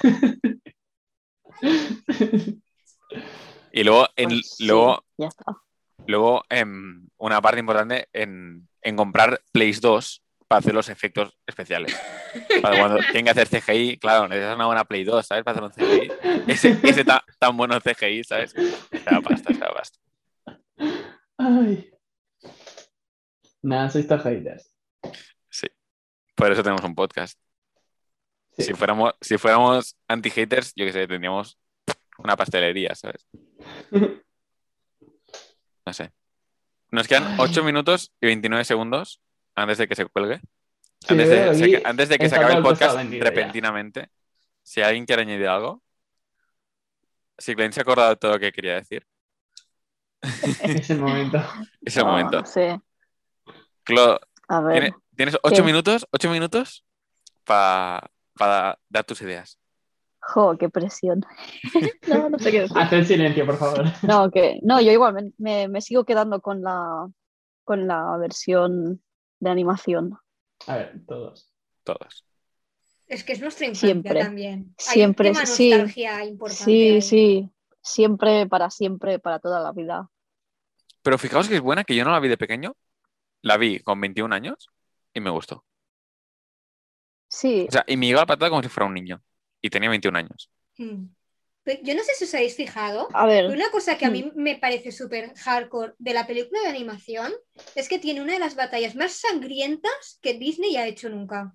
Y luego, en, Pues sí, luego, ya está. luego em, una parte importante en, en comprar Plays 2 para hacer los efectos especiales. Para cuando tienen que hacer CGI, claro, necesitas una buena Play 2, ¿sabes? Para hacer un CGI. Ese, ese ta- tan bueno CGI, ¿sabes? Se da pasta, se da pasta. Ay. Nada, sois haters. Sí. Por eso tenemos un podcast. Sí. Si fuéramos, si fuéramos anti-haters, yo qué sé, tendríamos una pastelería, ¿sabes? No sé. Nos quedan 8 minutos y 29 segundos antes de que se cuelgue. Sí, Antes de, se- aquí antes de que se acabe el el podcast ya. repentinamente, si alguien quiere añadir algo, si Glenn se ha acordado de todo lo que quería decir, Es el momento. es el No, momento. sé. Clo, A ver. tiene- tienes 8 ¿Qué? minutos, 8 minutos para dar tus ideas. Jo, qué presión. no, no sé qué decir. Haced silencio, por favor. No, que, no, yo igual me, me- me sigo quedando con la, con la versión de animación. A ver, todos. Todos. Es que es nuestra infancia Siempre. también. Hay Siempre, un tema sí. nostalgia importante Sí, ahí. sí, siempre, para siempre, para toda la vida. Pero fijaos que es buena, que yo no la vi de pequeño. La vi con 21 años y me gustó. Sí, O sea, y me llegó a la patada como si fuera un niño. Y tenía 21 años. Mm. Pero Yo no sé si os habéis fijado, a ver, Una cosa que a mí me parece súper hardcore de la película de animación es que tiene una de las batallas más sangrientas que Disney ha hecho nunca.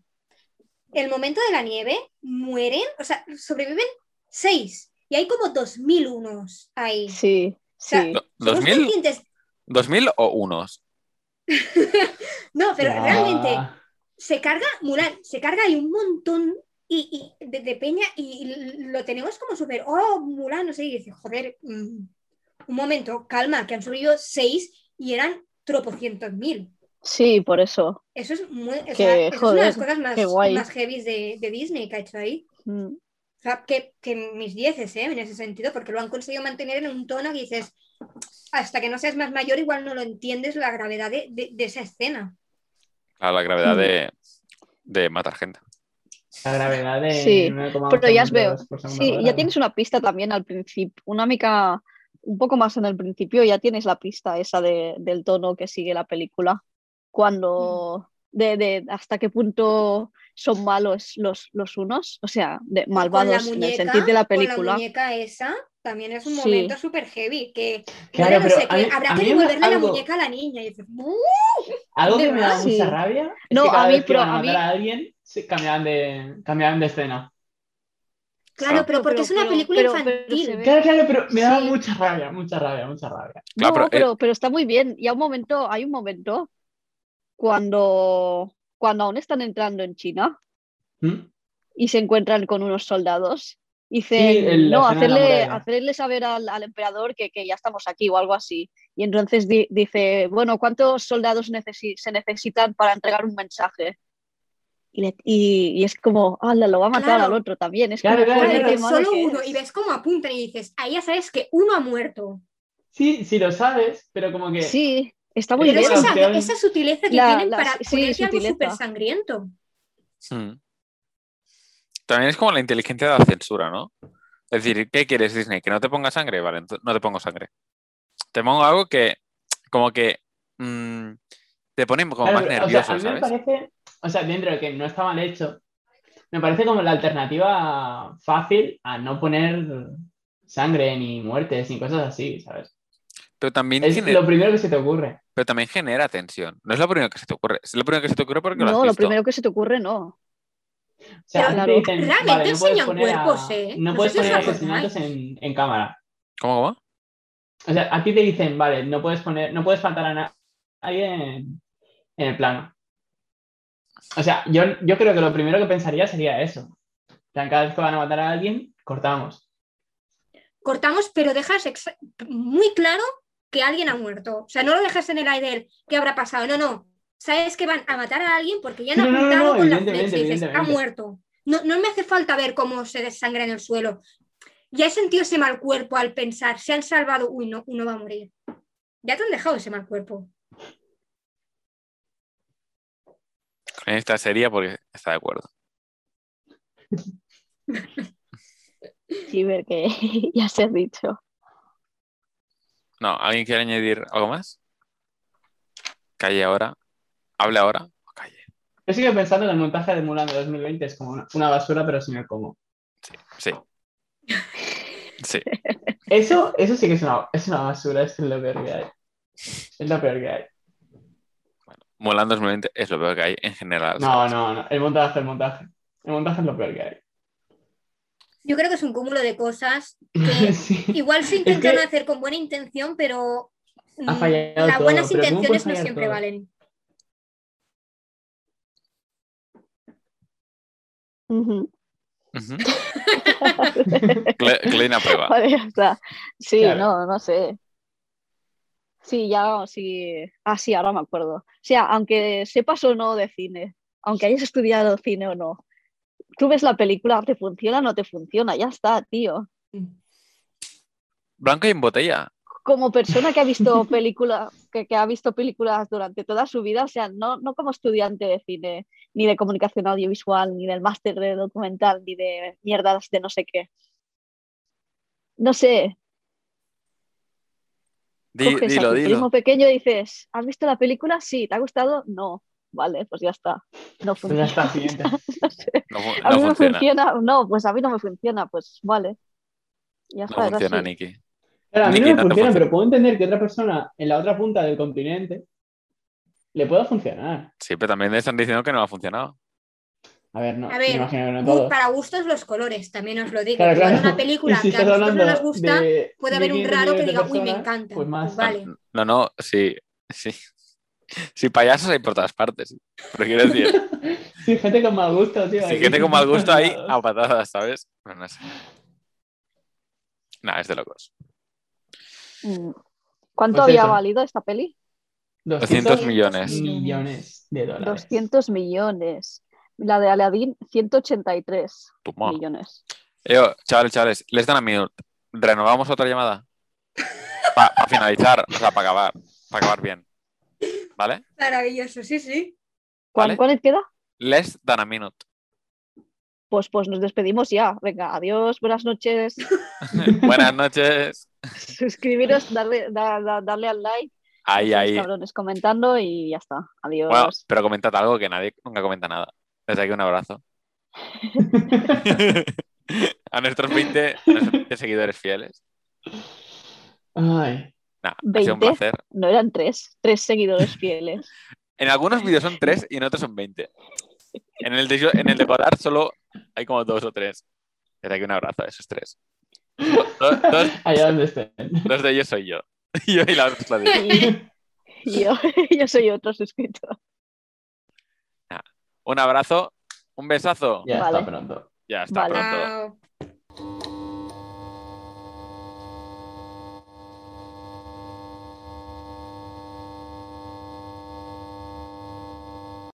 El momento de la nieve, mueren, o sea, sobreviven seis y hay como dos mil unos ahí. sí, sí. Do- ¿Somos ¿2000? conscientes? ¿2000 o unos? No, pero Ya. realmente se carga Mulan, se carga ahí un montón y, y de, de peña y lo tenemos como súper, oh, Mulan, no sé, y dice, joder, mm, un momento, calma, que han subido seis y eran tropocientos mil. Sí, por eso. Eso es, muy, o sea, eso es una de las joder, cosas más, más heavy de, de Disney que ha hecho ahí. Mm, O sea, que, que mis dieces, ¿eh? En ese sentido, porque lo han conseguido mantener en un tono que dices, hasta que no seas más mayor, igual no lo entiendes la gravedad de, de- de esa escena. A la gravedad Hmm. de, de matar gente. La gravedad de Sí, 9,8 Pero ya os veo. metros por segundo Sí, cuadrado. ya tienes una pista también al principio, una mica un poco más en el principio ya tienes la pista esa de- del tono que sigue la película. Cuando, de, de hasta qué punto son malos los, los unos, o sea, de malvados en el sentido de la con la película. muñeca esa también es un Sí. momento súper heavy. Que Claro, no pero sé mí- habrá a que devolverle algo- la muñeca a la niña. Y dices, "Uh". Algo ¿De que me da verdad? mucha Sí. rabia es No, que cada a mí, vez que pero van a a mí- a alguien, se cambiaban de, cambiaban de escena. Claro, pero porque Pero- es una pero- película pero- infantil. Claro, claro, pero me da Sí. mucha rabia, mucha rabia, mucha rabia. Claro, No, pero, eh, pero, pero está muy bien. Y hay un momento, hay un momento cuando, cuando aún están entrando en China ¿Mm? y se encuentran con unos soldados. Dicen, Sí, el- no, hacerle, hacerle saber al, al emperador que, que ya estamos aquí o algo así. Y entonces di- dice, bueno, ¿cuántos soldados necesi- se necesitan para entregar un mensaje? Y, le- y- y es como, ala, lo va a matar Claro. al otro también. Es Claro, como, claro, Claro, solo que uno. es. Y ves cómo apuntan y dices, ahí ya sabes que uno ha muerto. Sí, sí lo sabes, pero como que... Sí, está muy Pero Pero bien. es esa, sutileza que La- tienen la- para sí, ponerte algo súper sangriento. Mm. También es como la inteligencia de la censura, ¿no? Es decir, ¿qué quieres, Disney? ¿Que no te ponga sangre? Vale, no te pongo sangre. Te pongo algo que, como que mm, te pone como Claro, más pero, o sea, nervioso, a mí me parece, o sea, dentro de que no está mal hecho, me parece como la alternativa fácil a no poner sangre, ni muertes, ni cosas así, ¿sabes? Pero también, Es genera, lo primero que se te ocurre. pero también genera tensión. No es lo primero que se te ocurre. Es lo primero que se te ocurre porque lo has No, lo primero que se te ocurre, no. O sea, te dicen, realmente vale, no puedes enseñan poner a- cuerpos, ¿eh? No No puedes poner asesinatos en, en cámara. ¿Cómo, cómo? O sea, a ti te dicen, vale, no puedes poner, no puedes matar a na- nadie en, en el plano. O sea, yo, yo creo que lo primero que pensaría sería eso. En plan, Cada vez que van a matar a alguien, cortamos. Cortamos, pero dejas muy claro que alguien ha muerto. O sea, no lo dejas en el aire del qué habrá pasado. No, no. Sabes que van a matar a alguien porque ya han no, no, no, con la flecha y dices, ha muerto. No, no me hace falta ver cómo se desangra en el suelo. Ya he sentido ese mal cuerpo al pensar, se han salvado, uy, no, uno va a morir. Ya te han dejado ese mal cuerpo. En esta serie porque está de acuerdo. Sí, ver que ya se ha dicho. No, ¿alguien quiere añadir algo más? Calle ahora. Hable ahora. o Calle. Yo sigo pensando que el montaje de Mulan de 2020 es como una, una basura, pero sin el cómo. Sí. Sí. Eso, eso sí que es una, es una basura, es lo peor que hay. Es lo peor que hay. Mulan 2020 es lo peor que hay en general. No, ¿sabes? no, no. El montaje, el montaje. El montaje es lo peor que hay. Yo creo que es un cúmulo de cosas que Sí. igual se Es intentan que- hacer con buena intención, pero Ha mm, fallado las buenas pero ¿cómo puede intenciones no siempre todo? valen. Ujú. Ujú. Cle- Klein aprueba. Vale, ya está. Sí, Claro. no, no sé. Sí, ya, sí. Ah, sí, ahora me acuerdo. O sea, aunque sepas o no de cine, aunque hayas estudiado cine o no, tú ves la película, ¿te funciona o no te funciona? Ya está, tío. Blanco y en botella. Como persona que ha visto películas, que, que ha visto películas durante toda su vida, o sea, no, no como estudiante de cine, ni de comunicación audiovisual, ni del máster de documental, ni de mierdas de no sé qué. No sé, Di- coges a dilo, tu dilo. primo pequeño y dices, ¿has visto la película? Sí, ¿te ha gustado? No. Vale, pues ya está. No Pues ya funciona. está, siguiente. No sé. No, fu- A no mí me funciona. No, pues a mí no me funciona. Pues vale. Ya está, No funciona. Niki. Claro, a mí Niki, no me no funciona, funciona. pero puedo entender que otra persona en la otra punta del continente le pueda funcionar. Sí, pero también le están diciendo que no ha funcionado. A ver, no, A me ver, imagino que no gu- todos. para gustos los colores, también os lo digo. Claro, claro. una película si que a nosotros no nos gusta, de puede haber un 1500 raro que diga, uy, me encanta. Pues más. Vale. No, no, sí. Sí. Sí, payasos hay por todas partes. Pero quiero decir, Sí, gente con mal gusto, tío. aquí. gente con mal gusto ahí a patadas, ¿sabes? Pero no sé. Nada, es de locos. Mm. ¿Cuánto Pues había eso. valido esta peli? 200 millones. millones de dólares. 200 millones. La de Aladdin, 183 Toma. millones. Yo, chavales, chavales, les dan a minut. ¿Renovamos otra llamada? Para finalizar, o sea, para acabar. Para acabar bien. ¿Vale? Maravilloso, sí, sí. ¿Cuán- Vale. ¿Cuál queda? Les dan a minut. pues, pues nos despedimos ya. Venga, adiós, buenas noches. Buenas noches. Suscribiros, darle, da- da- darle al like. Ahí, ahí. cabrones comentando y ya está. Adiós. Bueno, pero comentad algo que nadie nunca comenta nada. Desde aquí un abrazo. a nuestros 20, a nuestros 20 seguidores fieles. Ay, Nah, ha sido un 20. placer. No eran tres, tres seguidores fieles. En algunos vídeos son 3 y en otros son 20. En el de, en el de Godard solo hay como dos o tres. Desde aquí un abrazo a esos tres. Do- do- dos, allá donde estén. dos de ellos soy yo. Yo y la otra es la de- Y yo, yo soy otro suscriptor. Un abrazo, un besazo. Ya Vale. está pronto. Ya está Vale. pronto. Chao.